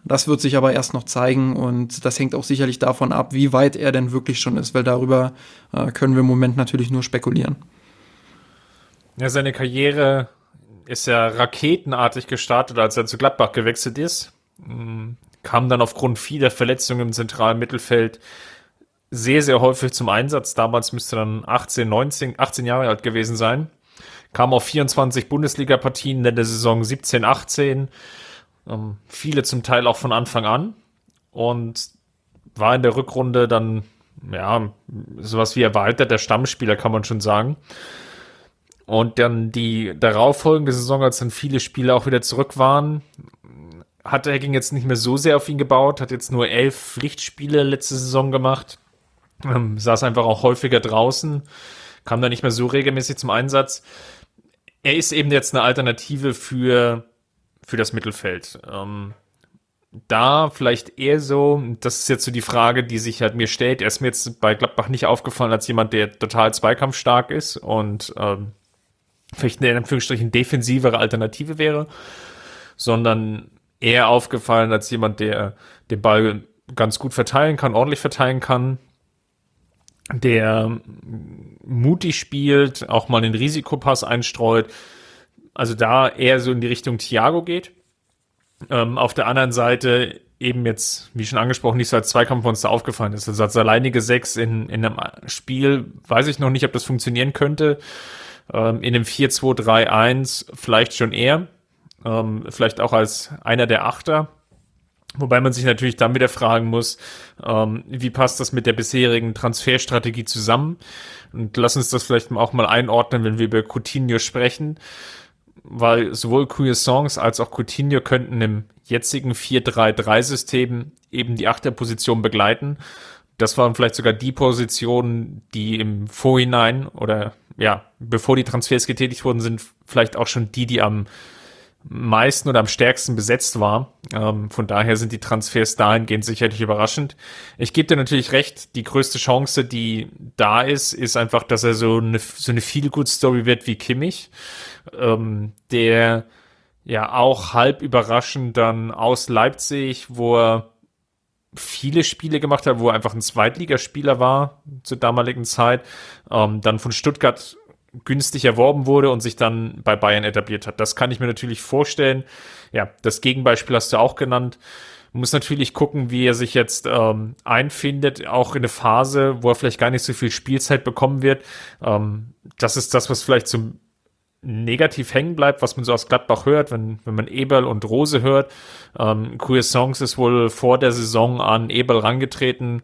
Das wird sich aber erst noch zeigen und das hängt auch sicherlich davon ab, wie weit er denn wirklich schon ist, weil darüber äh, können wir im Moment natürlich nur spekulieren. Ja, seine Karriere ist ja raketenartig gestartet, als er zu Gladbach gewechselt ist. Hm, kam dann aufgrund vieler Verletzungen im zentralen Mittelfeld sehr, sehr häufig zum Einsatz. Damals müsste dann 18, 19, 18 Jahre alt gewesen sein. Kam auf 24 Bundesliga-Partien in der Saison 17, 18. Ähm, viele zum Teil auch von Anfang an. Und war in der Rückrunde dann, ja, sowas wie erweiterter Stammspieler, kann man schon sagen. Und dann die darauffolgende Saison, als dann viele Spieler auch wieder zurück waren, hat ging jetzt nicht mehr so sehr auf ihn gebaut, hat jetzt nur elf Pflichtspiele letzte Saison gemacht ähm, saß einfach auch häufiger draußen, kam da nicht mehr so regelmäßig zum Einsatz. Er ist eben jetzt eine Alternative für, für das Mittelfeld. Ähm, da vielleicht eher so, das ist jetzt so die Frage, die sich halt mir stellt. Er ist mir jetzt bei Gladbach nicht aufgefallen als jemand, der total zweikampfstark ist und ähm, vielleicht eine in Anführungsstrichen defensivere Alternative wäre, sondern eher aufgefallen als jemand, der den Ball ganz gut verteilen kann, ordentlich verteilen kann, der mutig spielt, auch mal den Risikopass einstreut. Also da eher so in die Richtung Thiago geht. Ähm, auf der anderen Seite eben jetzt, wie schon angesprochen, nicht so als Zweikampfmonster aufgefallen ist. Also als alleinige Sechs in, in einem Spiel, weiß ich noch nicht, ob das funktionieren könnte. Ähm, in einem 4-2-3-1 vielleicht schon eher. Ähm, vielleicht auch als einer der Achter. Wobei man sich natürlich dann wieder fragen muss, ähm, wie passt das mit der bisherigen Transferstrategie zusammen? Und lass uns das vielleicht auch mal einordnen, wenn wir über Coutinho sprechen, weil sowohl Songs als auch Coutinho könnten im jetzigen 4-3-3-System eben die Achterposition begleiten. das waren vielleicht sogar die Positionen, die im Vorhinein oder ja, bevor die Transfers getätigt wurden, sind vielleicht auch schon die, die am meisten oder am stärksten besetzt war. Ähm, von daher sind die Transfers dahingehend sicherlich überraschend. Ich gebe dir natürlich recht, die größte Chance, die da ist, ist einfach, dass er so eine, so eine Feel-Good-Story wird wie Kimmich, ähm, der ja auch halb überraschend dann aus Leipzig, wo er viele Spiele gemacht hat, wo er einfach ein Zweitligaspieler war zur damaligen Zeit, ähm, dann von Stuttgart günstig erworben wurde und sich dann bei Bayern etabliert hat. Das kann ich mir natürlich vorstellen. Ja, das Gegenbeispiel hast du auch genannt. Muss natürlich gucken, wie er sich jetzt ähm, einfindet, auch in eine Phase, wo er vielleicht gar nicht so viel Spielzeit bekommen wird. Ähm, das ist das, was vielleicht so negativ hängen bleibt, was man so aus Gladbach hört, wenn, wenn man Eberl und Rose hört. Ähm, Queer Songs ist wohl vor der Saison an Eberl rangetreten,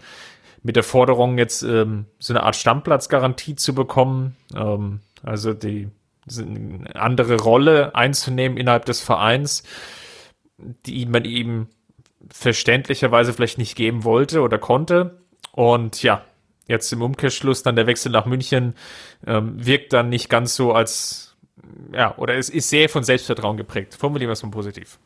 mit der Forderung, jetzt ähm, so eine Art Stammplatzgarantie zu bekommen. Ähm, also die eine andere Rolle einzunehmen innerhalb des Vereins, die man ihm verständlicherweise vielleicht nicht geben wollte oder konnte. Und ja, jetzt im Umkehrschluss dann der Wechsel nach München ähm, wirkt dann nicht ganz so als, ja, oder es ist sehr von Selbstvertrauen geprägt. Formulieren wir es mal positiv.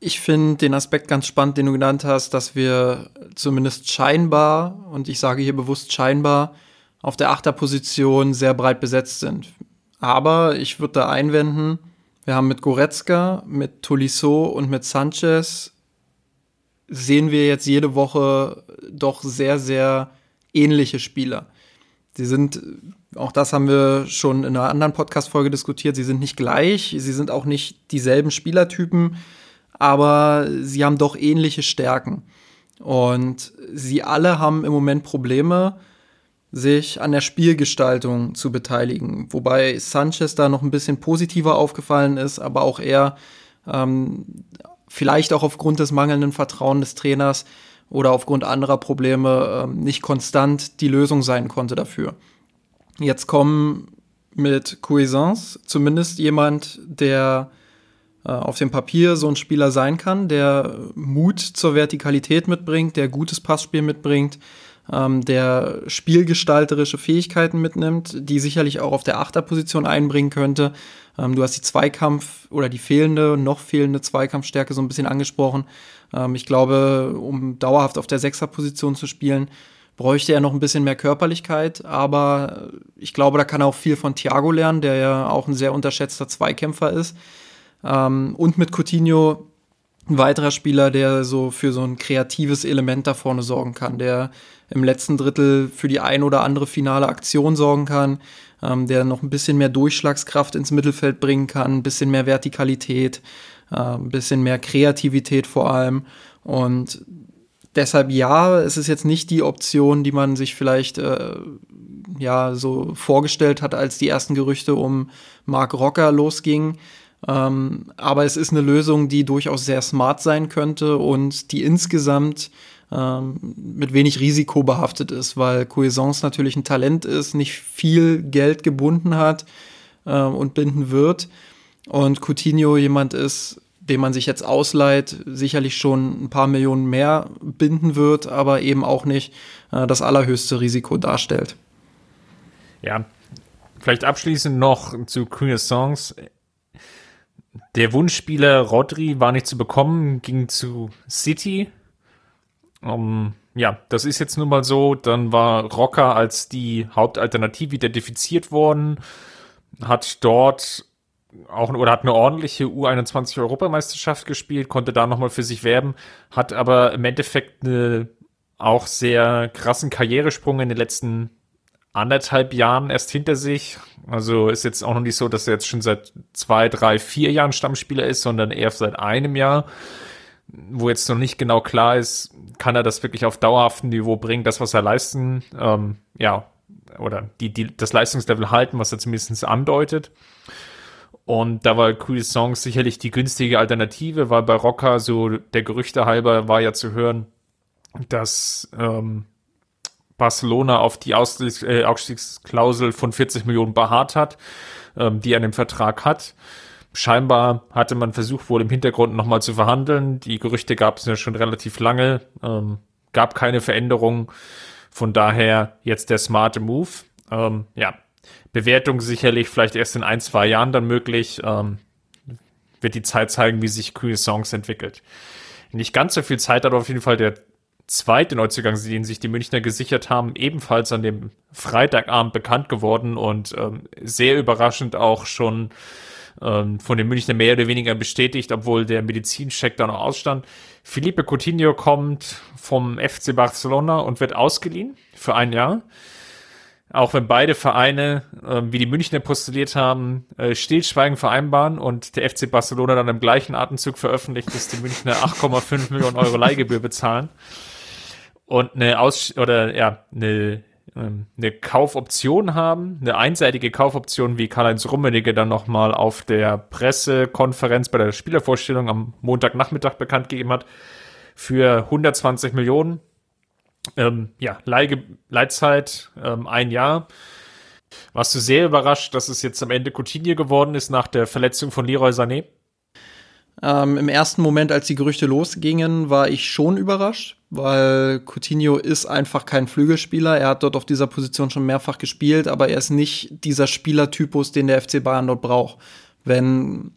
Ich finde den Aspekt ganz spannend, den du genannt hast, dass wir zumindest scheinbar, und ich sage hier bewusst scheinbar, auf der Achterposition sehr breit besetzt sind. Aber ich würde da einwenden, wir haben mit Goretzka, mit Tolisso und mit Sanchez sehen wir jetzt jede Woche doch sehr, sehr ähnliche Spieler. Sie sind, auch das haben wir schon in einer anderen Podcast-Folge diskutiert, sie sind nicht gleich, sie sind auch nicht dieselben Spielertypen, aber sie haben doch ähnliche Stärken. Und sie alle haben im Moment Probleme, sich an der Spielgestaltung zu beteiligen. Wobei Sanchez da noch ein bisschen positiver aufgefallen ist, aber auch er ähm, vielleicht auch aufgrund des mangelnden Vertrauens des Trainers oder aufgrund anderer Probleme ähm, nicht konstant die Lösung sein konnte dafür. Jetzt kommen mit Cuisance zumindest jemand, der auf dem Papier so ein Spieler sein kann, der Mut zur Vertikalität mitbringt, der gutes Passspiel mitbringt, ähm, der spielgestalterische Fähigkeiten mitnimmt, die sicherlich auch auf der Achterposition einbringen könnte. Ähm, du hast die Zweikampf- oder die fehlende, noch fehlende Zweikampfstärke so ein bisschen angesprochen. Ähm, ich glaube, um dauerhaft auf der Sechserposition zu spielen, bräuchte er noch ein bisschen mehr Körperlichkeit, aber ich glaube, da kann er auch viel von Thiago lernen, der ja auch ein sehr unterschätzter Zweikämpfer ist. Ähm, und mit Coutinho ein weiterer Spieler, der so für so ein kreatives Element da vorne sorgen kann, der im letzten Drittel für die ein oder andere finale Aktion sorgen kann, ähm, der noch ein bisschen mehr Durchschlagskraft ins Mittelfeld bringen kann, ein bisschen mehr Vertikalität, äh, ein bisschen mehr Kreativität vor allem. Und deshalb ja, es ist jetzt nicht die Option, die man sich vielleicht äh, ja so vorgestellt hat, als die ersten Gerüchte um Mark Rocker losgingen. Ähm, aber es ist eine Lösung, die durchaus sehr smart sein könnte und die insgesamt ähm, mit wenig Risiko behaftet ist, weil Cuisance natürlich ein Talent ist, nicht viel Geld gebunden hat äh, und binden wird. Und Coutinho jemand ist, den man sich jetzt ausleiht, sicherlich schon ein paar Millionen mehr binden wird, aber eben auch nicht äh, das allerhöchste Risiko darstellt. Ja, vielleicht abschließend noch zu Cuisance. Der Wunschspieler Rodri war nicht zu bekommen, ging zu City. Um, ja, das ist jetzt nun mal so. Dann war Rocker als die Hauptalternative identifiziert worden, hat dort auch oder hat eine ordentliche U21 Europameisterschaft gespielt, konnte da nochmal für sich werben, hat aber im Endeffekt eine auch sehr krassen Karrieresprung in den letzten anderthalb Jahren erst hinter sich. Also ist jetzt auch noch nicht so, dass er jetzt schon seit zwei, drei, vier Jahren Stammspieler ist, sondern eher seit einem Jahr, wo jetzt noch nicht genau klar ist, kann er das wirklich auf dauerhaftem Niveau bringen, das, was er leisten, ähm, ja, oder die, die, das Leistungslevel halten, was er zumindest andeutet. Und da war Cool Songs sicherlich die günstige Alternative, weil bei Rocker so der Gerüchte halber war ja zu hören, dass ähm, Barcelona auf die Ausstiegs äh, Ausstiegsklausel von 40 Millionen beharrt hat, ähm, die er im Vertrag hat. Scheinbar hatte man versucht, wohl im Hintergrund nochmal zu verhandeln. Die Gerüchte gab es ja schon relativ lange. Ähm, gab keine Veränderung. Von daher jetzt der smarte Move. Ähm, ja, Bewertung sicherlich vielleicht erst in ein, zwei Jahren dann möglich. Ähm, wird die Zeit zeigen, wie sich Songs entwickelt. Nicht ganz so viel Zeit hat auf jeden Fall der zweite Neuzugang, den sich die Münchner gesichert haben, ebenfalls an dem Freitagabend bekannt geworden und ähm, sehr überraschend auch schon ähm, von den Münchner mehr oder weniger bestätigt, obwohl der Medizincheck da noch ausstand. Felipe Coutinho kommt vom FC Barcelona und wird ausgeliehen für ein Jahr. Auch wenn beide Vereine, äh, wie die Münchner postuliert haben, äh, Stillschweigen vereinbaren und der FC Barcelona dann im gleichen Atemzug veröffentlicht, dass die Münchner 8,5 Millionen Euro Leihgebühr bezahlen und eine Aus oder ja eine ähm, eine Kaufoption haben, eine einseitige Kaufoption, wie Karl-Heinz Rummenigge dann nochmal auf der Pressekonferenz bei der Spielervorstellung am Montagnachmittag bekannt gegeben hat, für 120 Millionen. Ähm, ja, Leih Leitzeit ähm, ein Jahr. Warst du sehr überrascht, dass es jetzt am Ende Coutinho geworden ist nach der Verletzung von Leroy Sané? Ähm, Im ersten Moment, als die Gerüchte losgingen, war ich schon überrascht, weil Coutinho ist einfach kein Flügelspieler. Er hat dort auf dieser Position schon mehrfach gespielt, aber er ist nicht dieser Spielertypus, den der FC Bayern dort braucht. Wenn,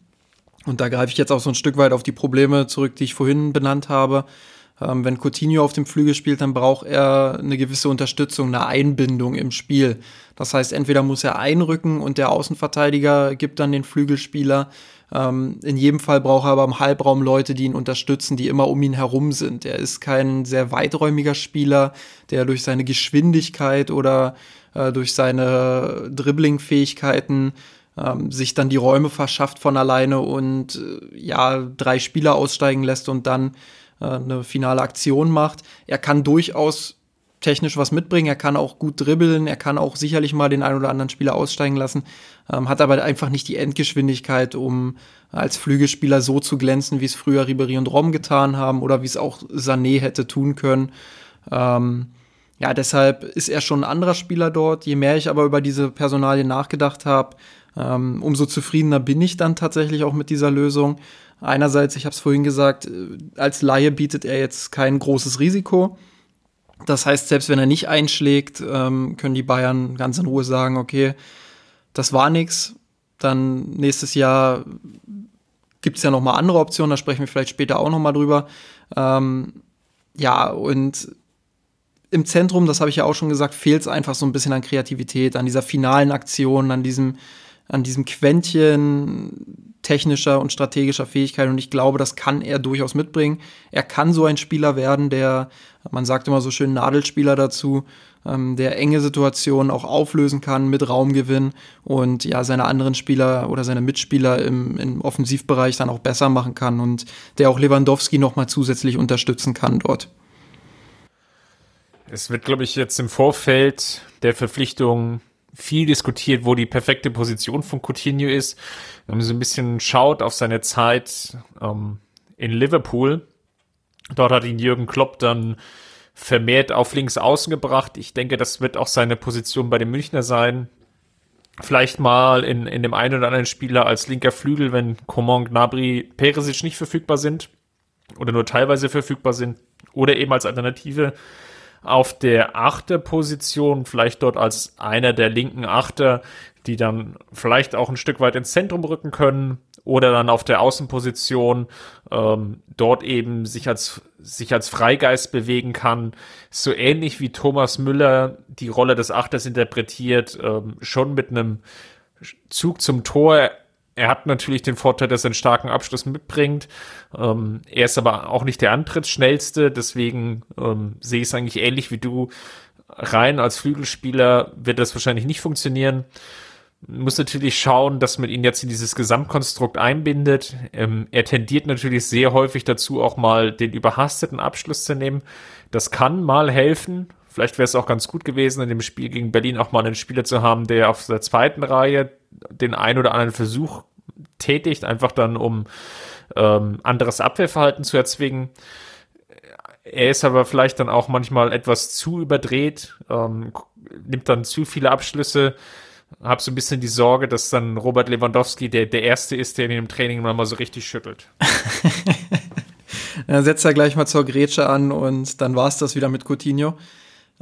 und da greife ich jetzt auch so ein Stück weit auf die Probleme zurück, die ich vorhin benannt habe, ähm, wenn Coutinho auf dem Flügel spielt, dann braucht er eine gewisse Unterstützung, eine Einbindung im Spiel. Das heißt, entweder muss er einrücken und der Außenverteidiger gibt dann den Flügelspieler ähm, in jedem Fall braucht er aber im Halbraum Leute, die ihn unterstützen, die immer um ihn herum sind. Er ist kein sehr weiträumiger Spieler, der durch seine Geschwindigkeit oder äh, durch seine Dribbling-Fähigkeiten ähm, sich dann die Räume verschafft von alleine und äh, ja, drei Spieler aussteigen lässt und dann äh, eine finale Aktion macht. Er kann durchaus technisch was mitbringen. Er kann auch gut dribbeln. Er kann auch sicherlich mal den einen oder anderen Spieler aussteigen lassen. Ähm, hat aber einfach nicht die Endgeschwindigkeit, um als Flügelspieler so zu glänzen, wie es früher Ribery und Rom getan haben oder wie es auch Sané hätte tun können. Ähm, ja, deshalb ist er schon ein anderer Spieler dort. Je mehr ich aber über diese Personalien nachgedacht habe, ähm, umso zufriedener bin ich dann tatsächlich auch mit dieser Lösung. Einerseits, ich habe es vorhin gesagt, äh, als Laie bietet er jetzt kein großes Risiko. Das heißt, selbst wenn er nicht einschlägt, ähm, können die Bayern ganz in Ruhe sagen, okay, das war nix. Dann nächstes Jahr gibt es ja noch mal andere Optionen, da sprechen wir vielleicht später auch noch mal drüber. Ähm, ja, und im Zentrum, das habe ich ja auch schon gesagt, fehlt es einfach so ein bisschen an Kreativität, an dieser finalen Aktion, an diesem, an diesem Quäntchen technischer und strategischer Fähigkeit und ich glaube, das kann er durchaus mitbringen. Er kann so ein Spieler werden, der, man sagt immer so schön Nadelspieler dazu, ähm, der enge Situationen auch auflösen kann mit Raumgewinn und ja, seine anderen Spieler oder seine Mitspieler im, im Offensivbereich dann auch besser machen kann und der auch Lewandowski nochmal zusätzlich unterstützen kann dort. Es wird, glaube ich, jetzt im Vorfeld der Verpflichtung viel diskutiert, wo die perfekte Position von Coutinho ist. Wenn man so ein bisschen schaut auf seine Zeit ähm, in Liverpool, dort hat ihn Jürgen Klopp dann vermehrt auf links außen gebracht. Ich denke, das wird auch seine Position bei den Münchner sein. Vielleicht mal in, in dem einen oder anderen Spieler als linker Flügel, wenn Coman, Gnabry, Peresic nicht verfügbar sind oder nur teilweise verfügbar sind oder eben als Alternative auf der Achterposition, vielleicht dort als einer der linken Achter, die dann vielleicht auch ein Stück weit ins Zentrum rücken können oder dann auf der Außenposition ähm, dort eben sich als sich als Freigeist bewegen kann, so ähnlich wie Thomas Müller die Rolle des Achters interpretiert, ähm, schon mit einem Zug zum Tor er hat natürlich den Vorteil, dass er einen starken Abschluss mitbringt. Ähm, er ist aber auch nicht der Antrittsschnellste, deswegen ähm, sehe ich es eigentlich ähnlich wie du. Rein als Flügelspieler wird das wahrscheinlich nicht funktionieren. Muss natürlich schauen, dass man ihn jetzt in dieses Gesamtkonstrukt einbindet. Ähm, er tendiert natürlich sehr häufig dazu, auch mal den überhasteten Abschluss zu nehmen. Das kann mal helfen. Vielleicht wäre es auch ganz gut gewesen, in dem Spiel gegen Berlin auch mal einen Spieler zu haben, der auf der zweiten Reihe den ein oder anderen Versuch tätigt, einfach dann, um ähm, anderes Abwehrverhalten zu erzwingen. Er ist aber vielleicht dann auch manchmal etwas zu überdreht, ähm, nimmt dann zu viele Abschlüsse. Hab so ein bisschen die Sorge, dass dann Robert Lewandowski der, der Erste ist, der ihn im Training mal so richtig schüttelt. *laughs* dann setzt er gleich mal zur Grätsche an und dann war es das wieder mit Coutinho.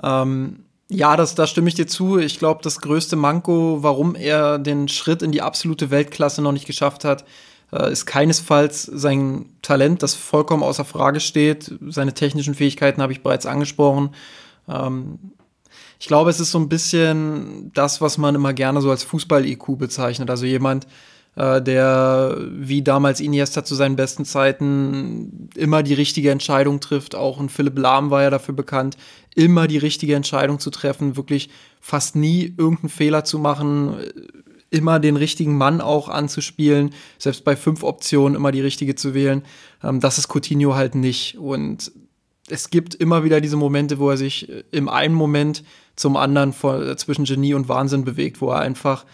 Ähm, ja, das, da stimme ich dir zu. Ich glaube, das größte Manko, warum er den Schritt in die absolute Weltklasse noch nicht geschafft hat, äh, ist keinesfalls sein Talent, das vollkommen außer Frage steht. Seine technischen Fähigkeiten habe ich bereits angesprochen. Ähm, ich glaube, es ist so ein bisschen das, was man immer gerne so als Fußball-IQ bezeichnet. Also jemand, äh, der wie damals Iniesta zu seinen besten Zeiten immer die richtige Entscheidung trifft. Auch ein Philipp Lahm war ja dafür bekannt, immer die richtige Entscheidung zu treffen, wirklich fast nie irgendeinen Fehler zu machen, immer den richtigen Mann auch anzuspielen, selbst bei fünf Optionen immer die richtige zu wählen. Ähm, das ist Coutinho halt nicht. Und es gibt immer wieder diese Momente, wo er sich im einen Moment zum anderen vor, äh, zwischen Genie und Wahnsinn bewegt, wo er einfach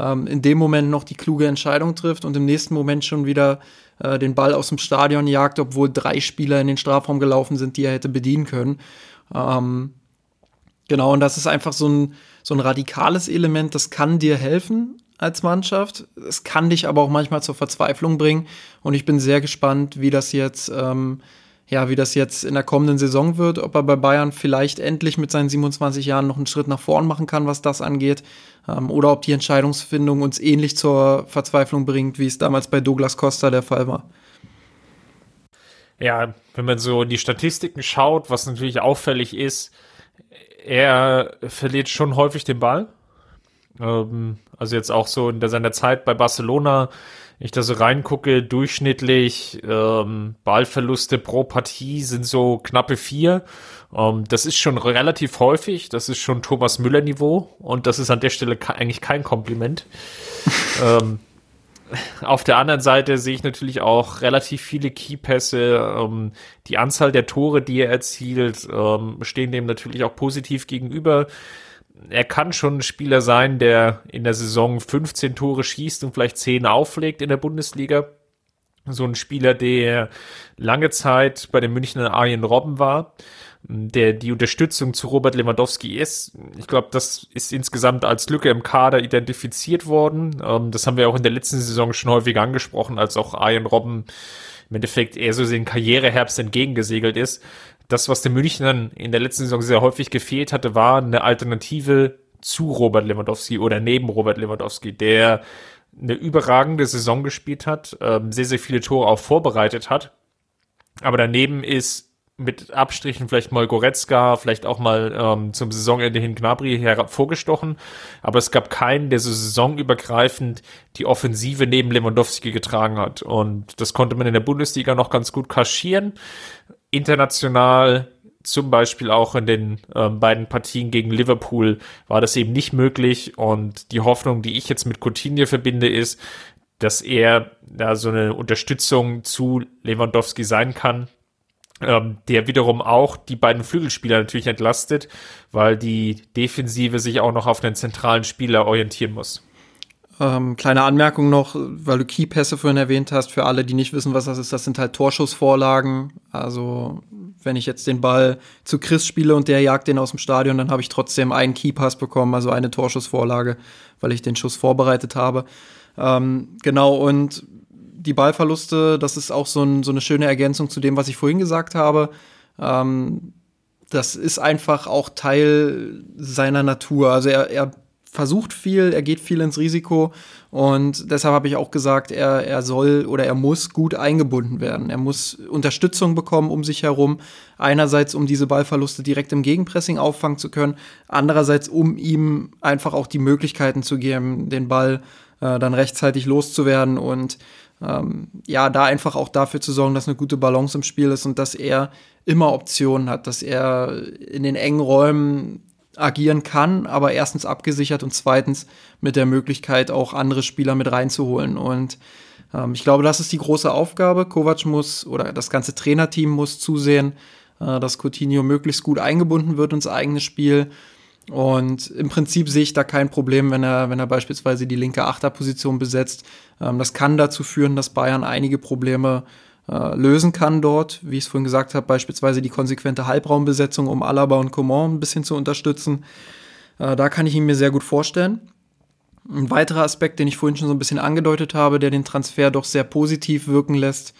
ähm, in dem Moment noch die kluge Entscheidung trifft und im nächsten Moment schon wieder äh, den Ball aus dem Stadion jagt, obwohl drei Spieler in den Strafraum gelaufen sind, die er hätte bedienen können. Ähm, genau, und das ist einfach so ein, so ein radikales Element, das kann dir helfen als Mannschaft. Es kann dich aber auch manchmal zur Verzweiflung bringen. Und ich bin sehr gespannt, wie das jetzt ähm, ja, wie das jetzt in der kommenden Saison wird, ob er bei Bayern vielleicht endlich mit seinen 27 Jahren noch einen Schritt nach vorn machen kann, was das angeht, ähm, oder ob die Entscheidungsfindung uns ähnlich zur Verzweiflung bringt, wie es damals bei Douglas Costa der Fall war. Ja, wenn man so die Statistiken schaut, was natürlich auffällig ist, er verliert schon häufig den Ball. Ähm, also jetzt auch so in seiner Zeit bei Barcelona ich da so reingucke, durchschnittlich ähm, Ballverluste pro Partie sind so knappe vier. Ähm, das ist schon relativ häufig. Das ist schon Thomas Müller Niveau und das ist an der Stelle eigentlich kein Kompliment. *laughs* ähm, auf der anderen Seite sehe ich natürlich auch relativ viele Keypässe. Ähm, die Anzahl der Tore, die er erzielt, ähm, stehen dem natürlich auch positiv gegenüber er kann schon ein Spieler sein, der in der Saison 15 Tore schießt und vielleicht 10 auflegt in der Bundesliga. So ein Spieler, der lange Zeit bei den Münchner Arjen Robben war, der die Unterstützung zu Robert Lewandowski ist. Ich glaube, das ist insgesamt als Lücke im Kader identifiziert worden. Ähm, das haben wir auch in der letzten Saison schon häufig angesprochen, als auch Arjen Robben im Endeffekt eher so den Karriereherbst entgegengesegelt ist das, was den Münchnern in der letzten Saison sehr häufig gefehlt hatte, war eine Alternative zu Robert Lewandowski oder neben Robert Lewandowski, der eine überragende Saison gespielt hat, ähm, sehr, sehr viele Tore auch vorbereitet hat. Aber daneben ist mit Abstrichen vielleicht mal Goretzka, vielleicht auch mal ähm, zum Saisonende hin Gnabry hervorgestochen. Aber es gab keinen, der so saisonübergreifend die Offensive neben Lewandowski getragen hat. Und das konnte man in der Bundesliga noch ganz gut kaschieren international, zum Beispiel auch in den ähm, beiden Partien gegen Liverpool, war das eben nicht möglich. Und die Hoffnung, die ich jetzt mit Coutinho verbinde, ist, dass er da so eine Unterstützung zu Lewandowski sein kann, ähm, der wiederum auch die beiden Flügelspieler natürlich entlastet, weil die Defensive sich auch noch auf den zentralen Spieler orientieren muss. Ähm, kleine Anmerkung noch, weil du Keypässe vorhin erwähnt hast, für alle, die nicht wissen, was das ist, das sind halt Torschussvorlagen. Also wenn ich jetzt den Ball zu Chris spiele und der jagt den aus dem Stadion, dann habe ich trotzdem einen Keypass bekommen, also eine Torschussvorlage, weil ich den Schuss vorbereitet habe. Ähm, genau, und die Ballverluste, das ist auch so, ein, so, eine schöne Ergänzung zu dem, was ich vorhin gesagt habe. Ähm, das ist einfach auch Teil seiner Natur. Also er, er versucht viel, er geht viel ins Risiko und deshalb habe ich auch gesagt, er, er soll oder er muss gut eingebunden werden. Er muss Unterstützung bekommen um sich herum. Einerseits, um diese Ballverluste direkt im Gegenpressing auffangen zu können, andererseits, um ihm einfach auch die Möglichkeiten zu geben, den Ball äh, dann rechtzeitig loszuwerden und ähm, ja, da einfach auch dafür zu sorgen, dass eine gute Balance im Spiel ist und dass er immer Optionen hat, dass er in den engen Räumen agieren kann, aber erstens abgesichert und zweitens mit der Möglichkeit, auch andere Spieler mit reinzuholen. Und ähm, ich glaube, das ist die große Aufgabe. Kovac muss oder das ganze Trainerteam muss zusehen, äh, dass Coutinho möglichst gut eingebunden wird ins eigene Spiel. Und im Prinzip sehe ich da kein Problem, wenn er, wenn er beispielsweise die linke Achterposition besetzt. Ähm, das kann dazu führen, dass Bayern einige Probleme äh, lösen kann dort. Wie ich es vorhin gesagt habe, beispielsweise die konsequente Halbraumbesetzung, um Alaba und Coman ein bisschen zu unterstützen. Äh, da kann ich ihn mir sehr gut vorstellen. Ein weiterer Aspekt, den ich vorhin schon so ein bisschen angedeutet habe, der den Transfer doch sehr positiv wirken lässt,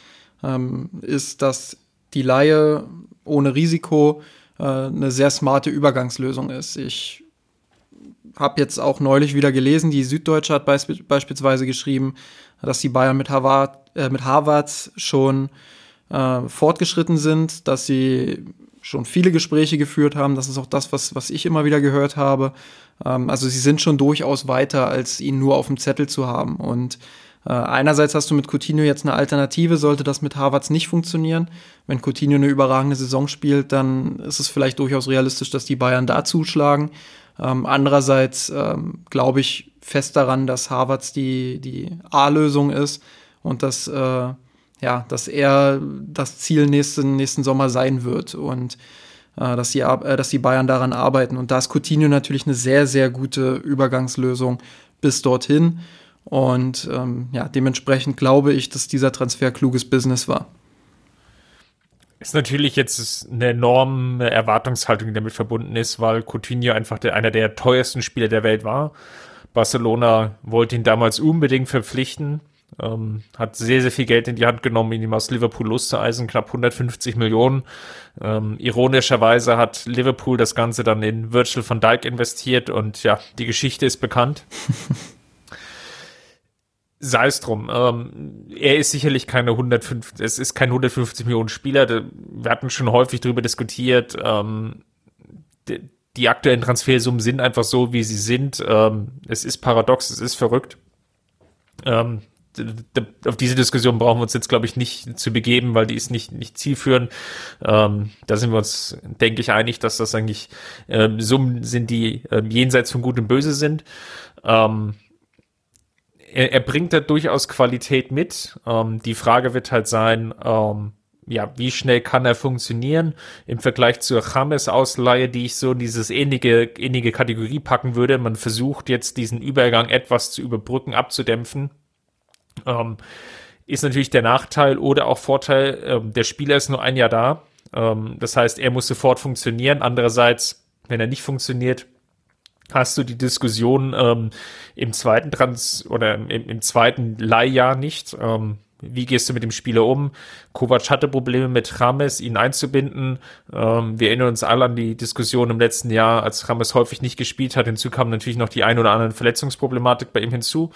ähm, ist, dass die Laie ohne Risiko äh, eine sehr smarte Übergangslösung ist. Ich habe jetzt auch neulich wieder gelesen, die Süddeutsche hat beisp beispielsweise geschrieben, dass die Bayern mit Harvard, äh, mit Harvard schon äh, fortgeschritten sind, dass sie schon viele Gespräche geführt haben. Das ist auch das, was, was ich immer wieder gehört habe. Ähm, also sie sind schon durchaus weiter, als ihn nur auf dem Zettel zu haben. Und äh, einerseits hast du mit Coutinho jetzt eine Alternative, sollte das mit Harvards nicht funktionieren. Wenn Coutinho eine überragende Saison spielt, dann ist es vielleicht durchaus realistisch, dass die Bayern da zuschlagen. Ähm, andererseits ähm, glaube ich fest daran, dass Harvards die, die A-Lösung ist und dass, äh, ja, dass er das Ziel nächsten, nächsten Sommer sein wird und äh, dass, die, äh, dass die Bayern daran arbeiten. Und da ist Coutinho natürlich eine sehr, sehr gute Übergangslösung bis dorthin. Und ähm, ja, dementsprechend glaube ich, dass dieser Transfer kluges Business war. Ist natürlich jetzt eine enorme Erwartungshaltung, die damit verbunden ist, weil Coutinho einfach der, einer der teuersten Spieler der Welt war. Barcelona wollte ihn damals unbedingt verpflichten, ähm, hat sehr, sehr viel Geld in die Hand genommen, ihn aus Liverpool loszueisen, knapp 150 Millionen. Ähm, ironischerweise hat Liverpool das Ganze dann in Virgil van Dijk investiert und ja, die Geschichte ist bekannt. *laughs* sei es drum. Ähm, er ist sicherlich keine 150, es ist kein 150 Millionen Spieler. Wir hatten schon häufig darüber diskutiert. Ähm, die, die, aktuellen Transfersummen sind einfach so, wie sie sind. Ähm, es ist paradox, es ist verrückt. Ähm, auf diese Diskussion brauchen wir uns jetzt, glaube ich, nicht zu begeben, weil die ist nicht, nicht zielführend. Ähm, da sind wir uns, denke ich, einig, dass das eigentlich ähm, Summen sind, die ähm, jenseits von Gut und Böse sind. Ähm, er, er bringt da durchaus Qualität mit. Ähm, die Frage wird halt sein, ähm, ja, wie schnell kann er funktionieren im Vergleich zur James-Ausleihe, die ich so in dieses ähnliche, ähnliche Kategorie packen würde. Man versucht jetzt diesen Übergang etwas zu überbrücken, abzudämpfen. Ähm, ist natürlich der Nachteil oder auch Vorteil, ähm, der Spieler ist nur ein Jahr da. Ähm, das heißt, er muss sofort funktionieren. Andererseits, wenn er nicht funktioniert, hast du die Diskussion ähm, im zweiten Trans oder im, im zweiten Leihjahr nicht. Ähm, wie gehst du mit dem Spieler um? Kovac hatte Probleme mit Rames, ihn einzubinden. Ähm, wir erinnern uns alle an die Diskussion im letzten Jahr, als Rames häufig nicht gespielt hat. Hinzu kam natürlich noch die ein oder andere Verletzungsproblematik bei ihm hinzu.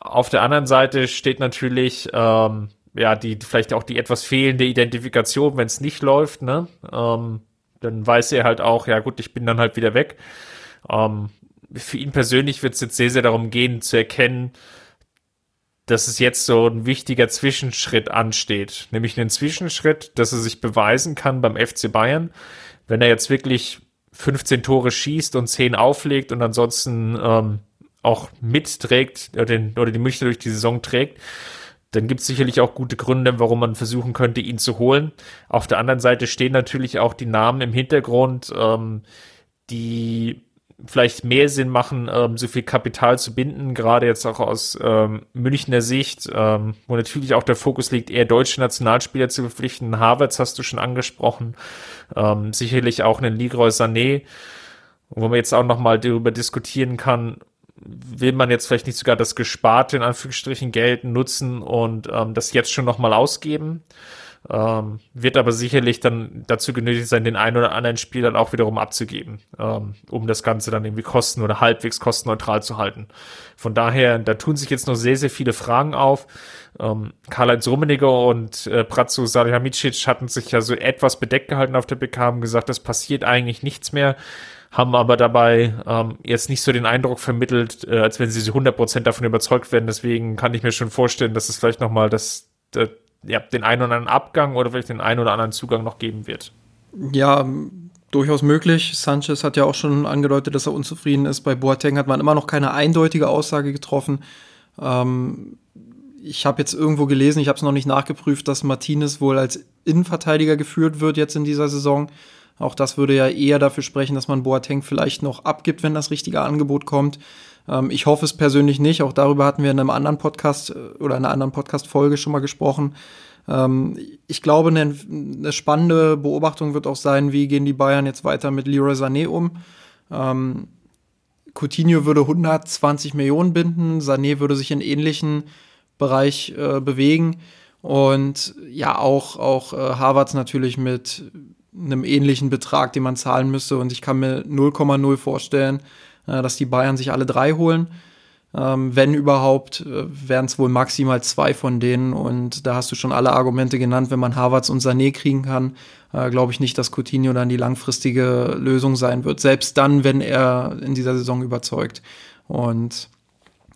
Auf der anderen Seite steht natürlich ähm, ja die vielleicht auch die etwas fehlende Identifikation, wenn es nicht läuft. Ne? Ähm, dann weiß er halt auch, ja gut, ich bin dann halt wieder weg. Ähm, für ihn persönlich wird es jetzt sehr, sehr darum gehen, zu erkennen, dass es jetzt so ein wichtiger Zwischenschritt ansteht. Nämlich einen Zwischenschritt, dass er sich beweisen kann beim FC Bayern. Wenn er jetzt wirklich 15 Tore schießt und 10 auflegt und ansonsten ähm, auch mitträgt oder, den, oder die Münchner durch die Saison trägt, dann gibt es sicherlich auch gute Gründe, warum man versuchen könnte, ihn zu holen. Auf der anderen Seite stehen natürlich auch die Namen im Hintergrund, ähm, die vielleicht mehr Sinn machen, ähm, so viel Kapital zu binden, gerade jetzt auch aus ähm, Münchner Sicht, ähm, wo natürlich auch der Fokus liegt, eher deutsche Nationalspieler zu verpflichten. Harvards hast du schon angesprochen, ähm, sicherlich auch einen Leroy Sané, wo man jetzt auch nochmal darüber diskutieren kann, will man jetzt vielleicht nicht sogar das gesparte, in Anführungsstrichen, Geld nutzen und ähm, das jetzt schon nochmal ausgeben. Ähm, wird aber sicherlich dann dazu genötigt sein, den einen oder anderen Spiel dann auch wiederum abzugeben, ähm, um das Ganze dann irgendwie kosten- oder halbwegs kostenneutral zu halten. Von daher, da tun sich jetzt noch sehr, sehr viele Fragen auf. Ähm, Karl-Heinz Rummenigge und äh, Pratzo Salihamidzic hatten sich ja so etwas bedeckt gehalten auf der PK, haben gesagt, es passiert eigentlich nichts mehr haben aber dabei ähm, jetzt nicht so den Eindruck vermittelt, äh, als wenn sie 100% davon überzeugt werden. Deswegen kann ich mir schon vorstellen, dass es vielleicht nochmal das, das, ja, den einen oder anderen Abgang oder vielleicht den einen oder anderen Zugang noch geben wird. Ja, durchaus möglich. Sanchez hat ja auch schon angedeutet, dass er unzufrieden ist. Bei Boateng hat man immer noch keine eindeutige Aussage getroffen. Ähm, ich habe jetzt irgendwo gelesen, ich habe es noch nicht nachgeprüft, dass Martinez wohl als Innenverteidiger geführt wird jetzt in dieser Saison. Auch das würde ja eher dafür sprechen, dass man Boateng vielleicht noch abgibt, wenn das richtige Angebot kommt. Ähm, ich hoffe es persönlich nicht. Auch darüber hatten wir in einem anderen Podcast äh, oder in einer anderen Podcast-Folge schon mal gesprochen. Ähm, ich glaube, eine, eine, spannende Beobachtung wird auch sein, wie gehen die Bayern jetzt weiter mit Leroy Sané um. Ähm, Coutinho würde 120 Millionen binden, Sané würde sich in ähnlichen Bereich äh, bewegen. Und ja, auch, auch äh, Harvards natürlich mit einem ähnlichen Betrag, den man zahlen müsste. Und ich kann mir 0,0 vorstellen, dass die Bayern sich alle drei holen. Ähm, wenn überhaupt, äh, wären es wohl maximal zwei von denen. Und da hast du schon alle Argumente genannt. Wenn man Harvards und Sané kriegen kann, äh, glaube ich nicht, dass Coutinho dann die langfristige Lösung sein wird. Selbst dann, wenn er in dieser Saison überzeugt. Und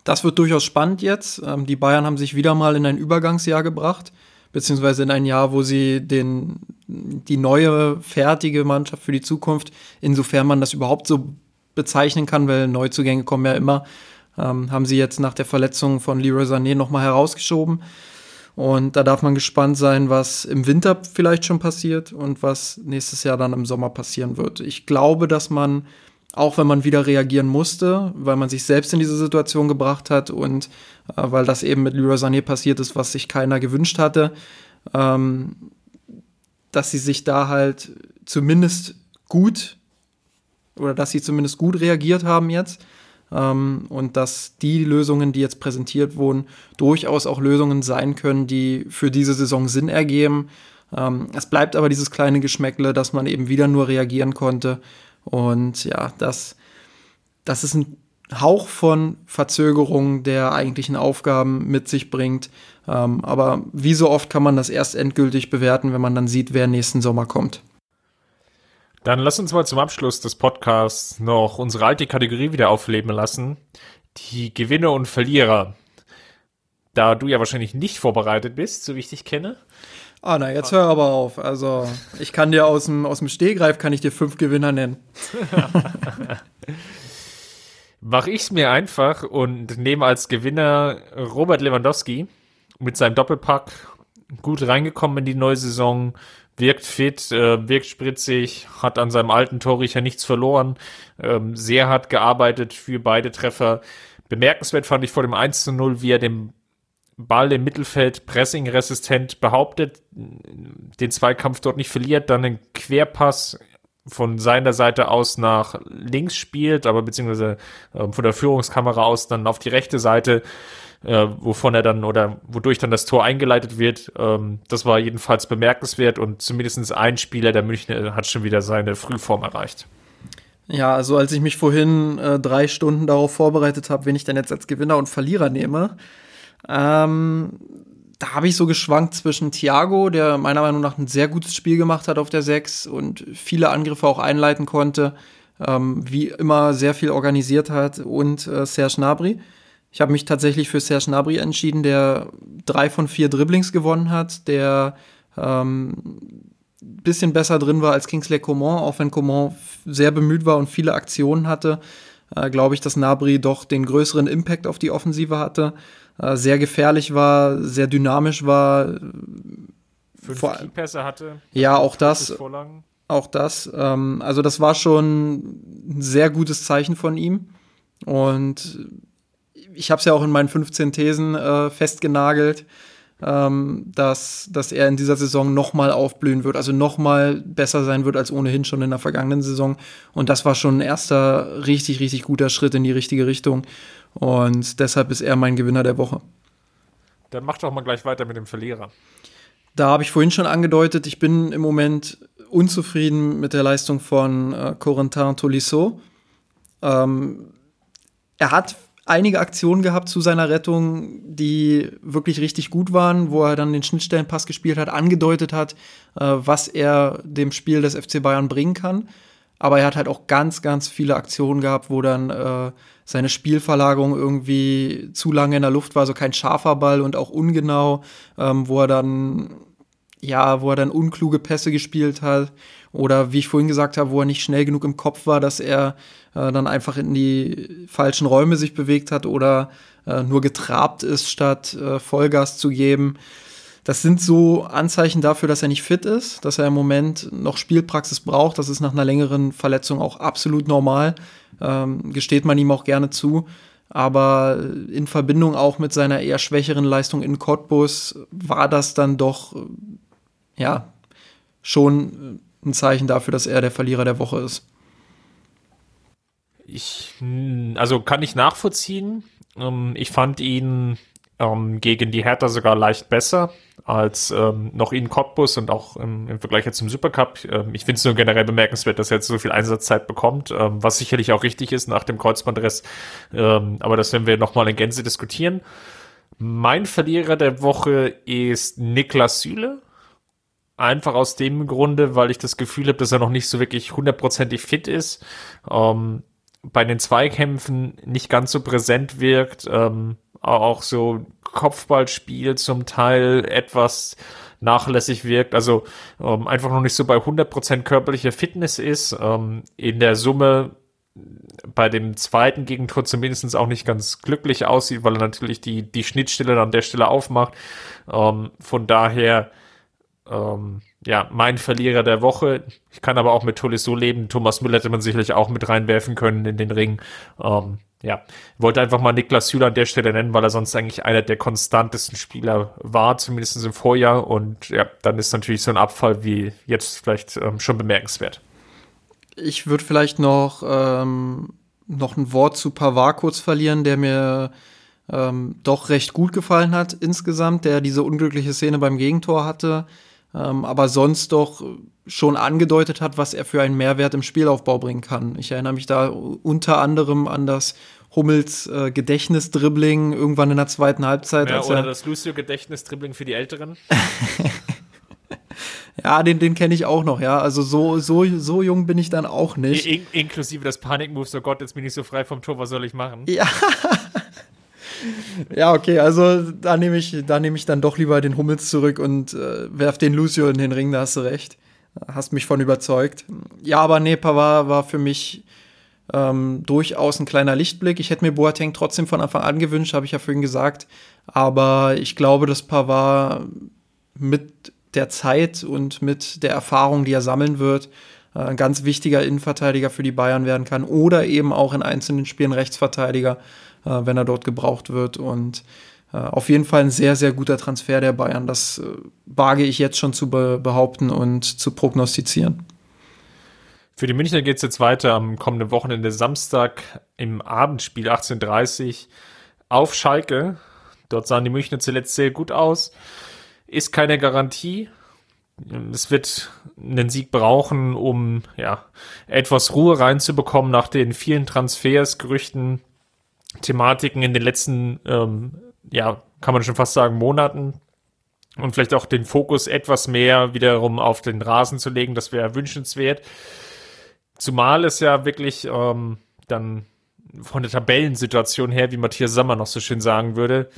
das wird durchaus spannend jetzt. Ähm, die Bayern haben sich wieder mal in ein Übergangsjahr gebracht, beziehungsweise in ein Jahr, wo sie den, die neue, fertige Mannschaft für die Zukunft, insofern man das überhaupt so bezeichnen kann, weil Neuzugänge kommen ja immer, ähm, haben sie jetzt nach der Verletzung von Leroy Sané nochmal herausgeschoben. Und da darf man gespannt sein, was im Winter vielleicht schon passiert und was nächstes Jahr dann im Sommer passieren wird. Ich glaube, dass man, auch wenn man wieder reagieren musste, weil man sich selbst in diese Situation gebracht hat und äh, weil das eben mit Leroy Sané passiert ist, was sich keiner gewünscht hatte, ähm, dass sie sich da halt zumindest gut oder dass sie zumindest gut reagiert haben jetzt ähm, und dass die Lösungen, die jetzt präsentiert wurden, durchaus auch Lösungen sein können, die für diese Saison Sinn ergeben. Ähm, es bleibt aber dieses kleine Geschmäckle, dass man eben wieder nur reagieren konnte. Und ja, das, das ist ein Hauch von Verzögerung der eigentlichen Aufgaben mit sich bringt. Ähm, aber wie so oft kann man das erst endgültig bewerten, wenn man dann sieht, wer nächsten Sommer kommt. Dann lass uns mal zum Abschluss des Podcasts noch unsere alte Kategorie wieder aufleben lassen. Die Gewinner und Verlierer. Da du ja wahrscheinlich nicht vorbereitet bist, so wie ich dich kenne. Ah, na, jetzt hör aber auf. Also, ich kann dir aus dem, aus dem Stehgreif kann ich dir fünf Gewinner nennen. *laughs* Mach ich's mir einfach und nehme als Gewinner Robert Lewandowski mit seinem Doppelpack gut reingekommen in die neue Saison, wirkt fit, äh, wirkt spritzig, hat an seinem alten Torriecher nichts verloren, ähm, sehr hart gearbeitet für beide Treffer. Bemerkenswert fand ich vor dem 1 zu 0, wie er den Ball im Mittelfeld pressingresistent behauptet, den Zweikampf dort nicht verliert, dann einen Querpass von seiner Seite aus nach links spielt, aber beziehungsweise äh, von der Führungskamera aus dann auf die rechte Seite äh, wovon er dann oder wodurch dann das Tor eingeleitet wird. Ähm, das war jedenfalls bemerkenswert und zumindest ein Spieler der Münchner hat schon wieder seine Frühform erreicht. Ja, also als ich mich vorhin äh, drei Stunden darauf vorbereitet habe, wen ich denn jetzt als Gewinner und Verlierer nehme, ähm, da habe ich so geschwankt zwischen Thiago, der meiner Meinung nach ein sehr gutes Spiel gemacht hat auf der 6 und viele Angriffe auch einleiten konnte, ähm, wie immer sehr viel organisiert hat, und äh, Serge Gnabry. Ich habe mich tatsächlich für Serge Gnabry entschieden, der drei von vier Dribblings gewonnen hat, der ähm, bisschen besser drin war als Kingsley Coman, auch wenn Coman sehr bemüht war und viele Aktionen hatte. Äh, Glaube ich, dass Nabri doch den größeren Impact auf die Offensive hatte, sehr gefährlich war, sehr dynamisch war. Fünf Vor Pässe hatte. Ja, auch das. Auch das. Ähm, also das war schon ein sehr gutes Zeichen von ihm. Und ich habe es ja auch in meinen 15 Thesen äh, festgenagelt, ähm, dass, dass er in dieser Saison nochmal aufblühen wird, also nochmal besser sein wird als ohnehin schon in der vergangenen Saison. Und das war schon ein erster richtig, richtig guter Schritt in die richtige Richtung. Und deshalb ist er mein Gewinner der Woche. Dann mach doch mal gleich weiter mit dem Verlierer. Da habe ich vorhin schon angedeutet, ich bin im Moment unzufrieden mit der Leistung von äh, Corentin Tolisso. Ähm, er hat einige Aktionen gehabt zu seiner Rettung, die wirklich richtig gut waren, wo er dann den Schnittstellenpass gespielt hat, angedeutet hat, äh, was er dem Spiel des FC Bayern bringen kann. Aber er hat halt auch ganz, ganz viele Aktionen gehabt, wo dann äh, seine Spielverlagerung irgendwie zu lange in der Luft war, so kein scharfer Ball und auch ungenau, ähm, wo er dann ja, wo er dann unkluge Pässe gespielt hat oder wie ich vorhin gesagt habe, wo er nicht schnell genug im Kopf war, dass er äh, dann einfach in die falschen Räume sich bewegt hat oder äh, nur getrabt ist, statt äh, Vollgas zu geben. Das sind so Anzeichen dafür, dass er nicht fit ist, dass er im Moment noch Spielpraxis braucht. Das ist nach einer längeren Verletzung auch absolut normal. Ähm, gesteht man ihm auch gerne zu. Aber in Verbindung auch mit seiner eher schwächeren Leistung in Cottbus war das dann doch, ja, schon ein Zeichen dafür, dass er der Verlierer der Woche ist. Ich, also kann ich nachvollziehen. Ähm, ich fand ihn ähm, gegen die Hertha sogar leicht besser als ähm, noch in Cottbus und auch im, im Vergleich jetzt zum Supercup. Ähm, ich finde es nur generell bemerkenswert, dass er jetzt so viel Einsatzzeit bekommt, ähm, was sicherlich auch richtig ist nach dem Kreuzbandriss. Ähm, aber das werden wir nochmal in Gänze diskutieren. Mein Verlierer der Woche ist Niklas Süle. Einfach aus dem Grunde, weil ich das Gefühl habe, dass er noch nicht so wirklich hundertprozentig fit ist. Ähm, bei den Zweikämpfen nicht ganz so präsent wirkt. Ähm, auch so Kopfballspiel zum Teil etwas nachlässig wirkt, also ähm, einfach noch nicht so bei 100% körperlicher Fitness ist. Ähm, in der Summe bei dem zweiten Gegentor zumindest auch nicht ganz glücklich aussieht, weil er natürlich die, die Schnittstelle an der Stelle aufmacht. Ähm, von daher, ähm, ja, mein Verlierer der Woche. Ich kann aber auch mit Tolisso leben. Thomas Müller hätte man sicherlich auch mit reinwerfen können in den Ring. Ähm, ja, wollte einfach mal Niklas Süle an der Stelle nennen, weil er sonst eigentlich einer der konstantesten Spieler war, zumindest im Vorjahr. Und ja, dann ist natürlich so ein Abfall wie jetzt vielleicht ähm, schon bemerkenswert. Ich würde vielleicht noch, ähm, noch ein Wort zu Pavard kurz verlieren, der mir ähm, doch recht gut gefallen hat insgesamt, der diese unglückliche Szene beim Gegentor hatte, ähm, aber sonst doch schon angedeutet hat, was er für einen Mehrwert im Spielaufbau bringen kann. Ich erinnere mich da unter anderem an das Hummels äh, Gedächtnisdribbling irgendwann in der zweiten Halbzeit. Ja, oder das Lucio Gedächtnisdribbling für die Älteren. *laughs* Ja, den, den kenne ich auch noch, ja. Also so, so, so jung bin ich dann auch nicht. In, inklusive das Panikmove, so Gott, jetzt bin ich so frei vom Tor, was soll ich machen? Ja. *laughs* ja, okay, also da nehme ich, da nehme ich dann doch lieber den Hummels zurück und äh, werf den Lucio in den Ring, da hast du recht. Hast mich von überzeugt. Ja, aber nee, Pavard war für mich ähm, durchaus ein kleiner Lichtblick. Ich hätte mir Boateng trotzdem von Anfang an gewünscht, habe ich ja vorhin gesagt. Aber ich glaube, dass Pavard mit der Zeit und mit der Erfahrung, die er sammeln wird, äh, ein ganz wichtiger Innenverteidiger für die Bayern werden kann oder eben auch in einzelnen Spielen Rechtsverteidiger, wenn er dort gebraucht wird. Und äh, auf jeden Fall ein sehr, sehr guter Transfer der Bayern. Das wage ich jetzt schon zu behaupten und zu prognostizieren. Für die Münchner geht es jetzt weiter am kommenden Wochenende Samstag im Abendspiel 18.30 auf Schalke. Dort sahen die Münchner zuletzt sehr gut aus ist keine Garantie. Es wird einen Sieg brauchen, um ja etwas Ruhe reinzubekommen nach den vielen Transfers, Gerüchten, Thematiken in den letzten, ähm, ja, kann man schon fast sagen, Monaten. Und vielleicht auch den Fokus etwas mehr wiederum auf den Rasen zu legen, das wäre wünschenswert. Zumal es ja wirklich ähm, dann von der Tabellensituation her, wie Matthias Sommer noch so schön sagen würde,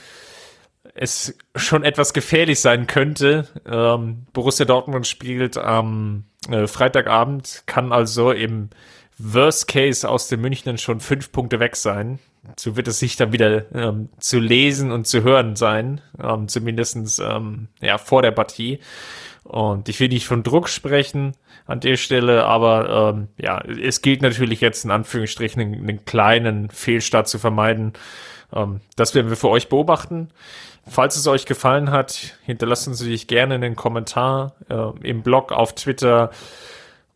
es schon etwas gefährlich sein könnte. Ähm, Borussia Dortmund spielt am äh, Freitagabend, kann also im Worst Case aus den München schon fünf Punkte weg sein. So wird es sich dann wieder ähm, zu lesen und zu hören sein, ähm, zumindestens ähm, ja, vor der Partie. Und ich will nicht von Druck sprechen an der Stelle, aber ähm, ja, es gilt natürlich jetzt in Anführungsstrichen einen, einen kleinen Fehlstart zu vermeiden. Ähm, das werden wir für euch beobachten. Falls es euch gefallen hat, hinterlassen Sie sich gerne einen Kommentar äh, im Blog, auf Twitter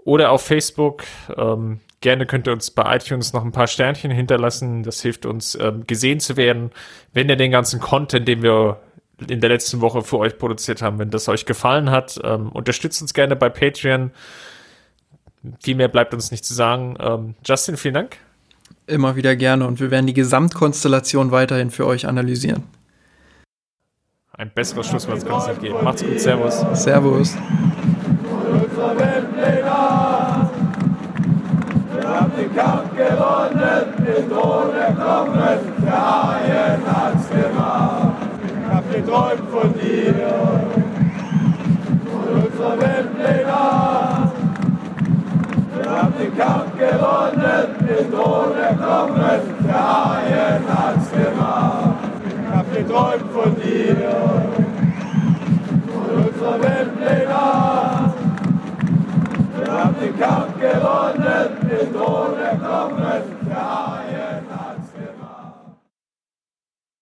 oder auf Facebook. Ähm, gerne könnt ihr uns bei iTunes noch ein paar Sternchen hinterlassen. Das hilft uns, ähm, gesehen zu werden. Wenn ihr den ganzen Content, den wir in der letzten Woche für euch produziert haben, wenn das euch gefallen hat, ähm, unterstützt uns gerne bei Patreon. Viel mehr bleibt uns nicht zu sagen. Ähm, Justin, vielen Dank. Immer wieder gerne und wir werden die Gesamtkonstellation weiterhin für euch analysieren. Ein besseres Schlusswort kann es nicht geben. Macht's gut, Servus. Servus. Kampf gewonnen, den Thron erklommen, der Haien hat's gemacht. Hab geträumt von dir, von unserer Weltpläne. Wir haben den Kampf gewonnen, den Thron erklommen, der Haien hat's gemacht hab geträumt von dir, von unserer Weltpläne. Wir haben den Kampf gewonnen, den Thron erklommen, der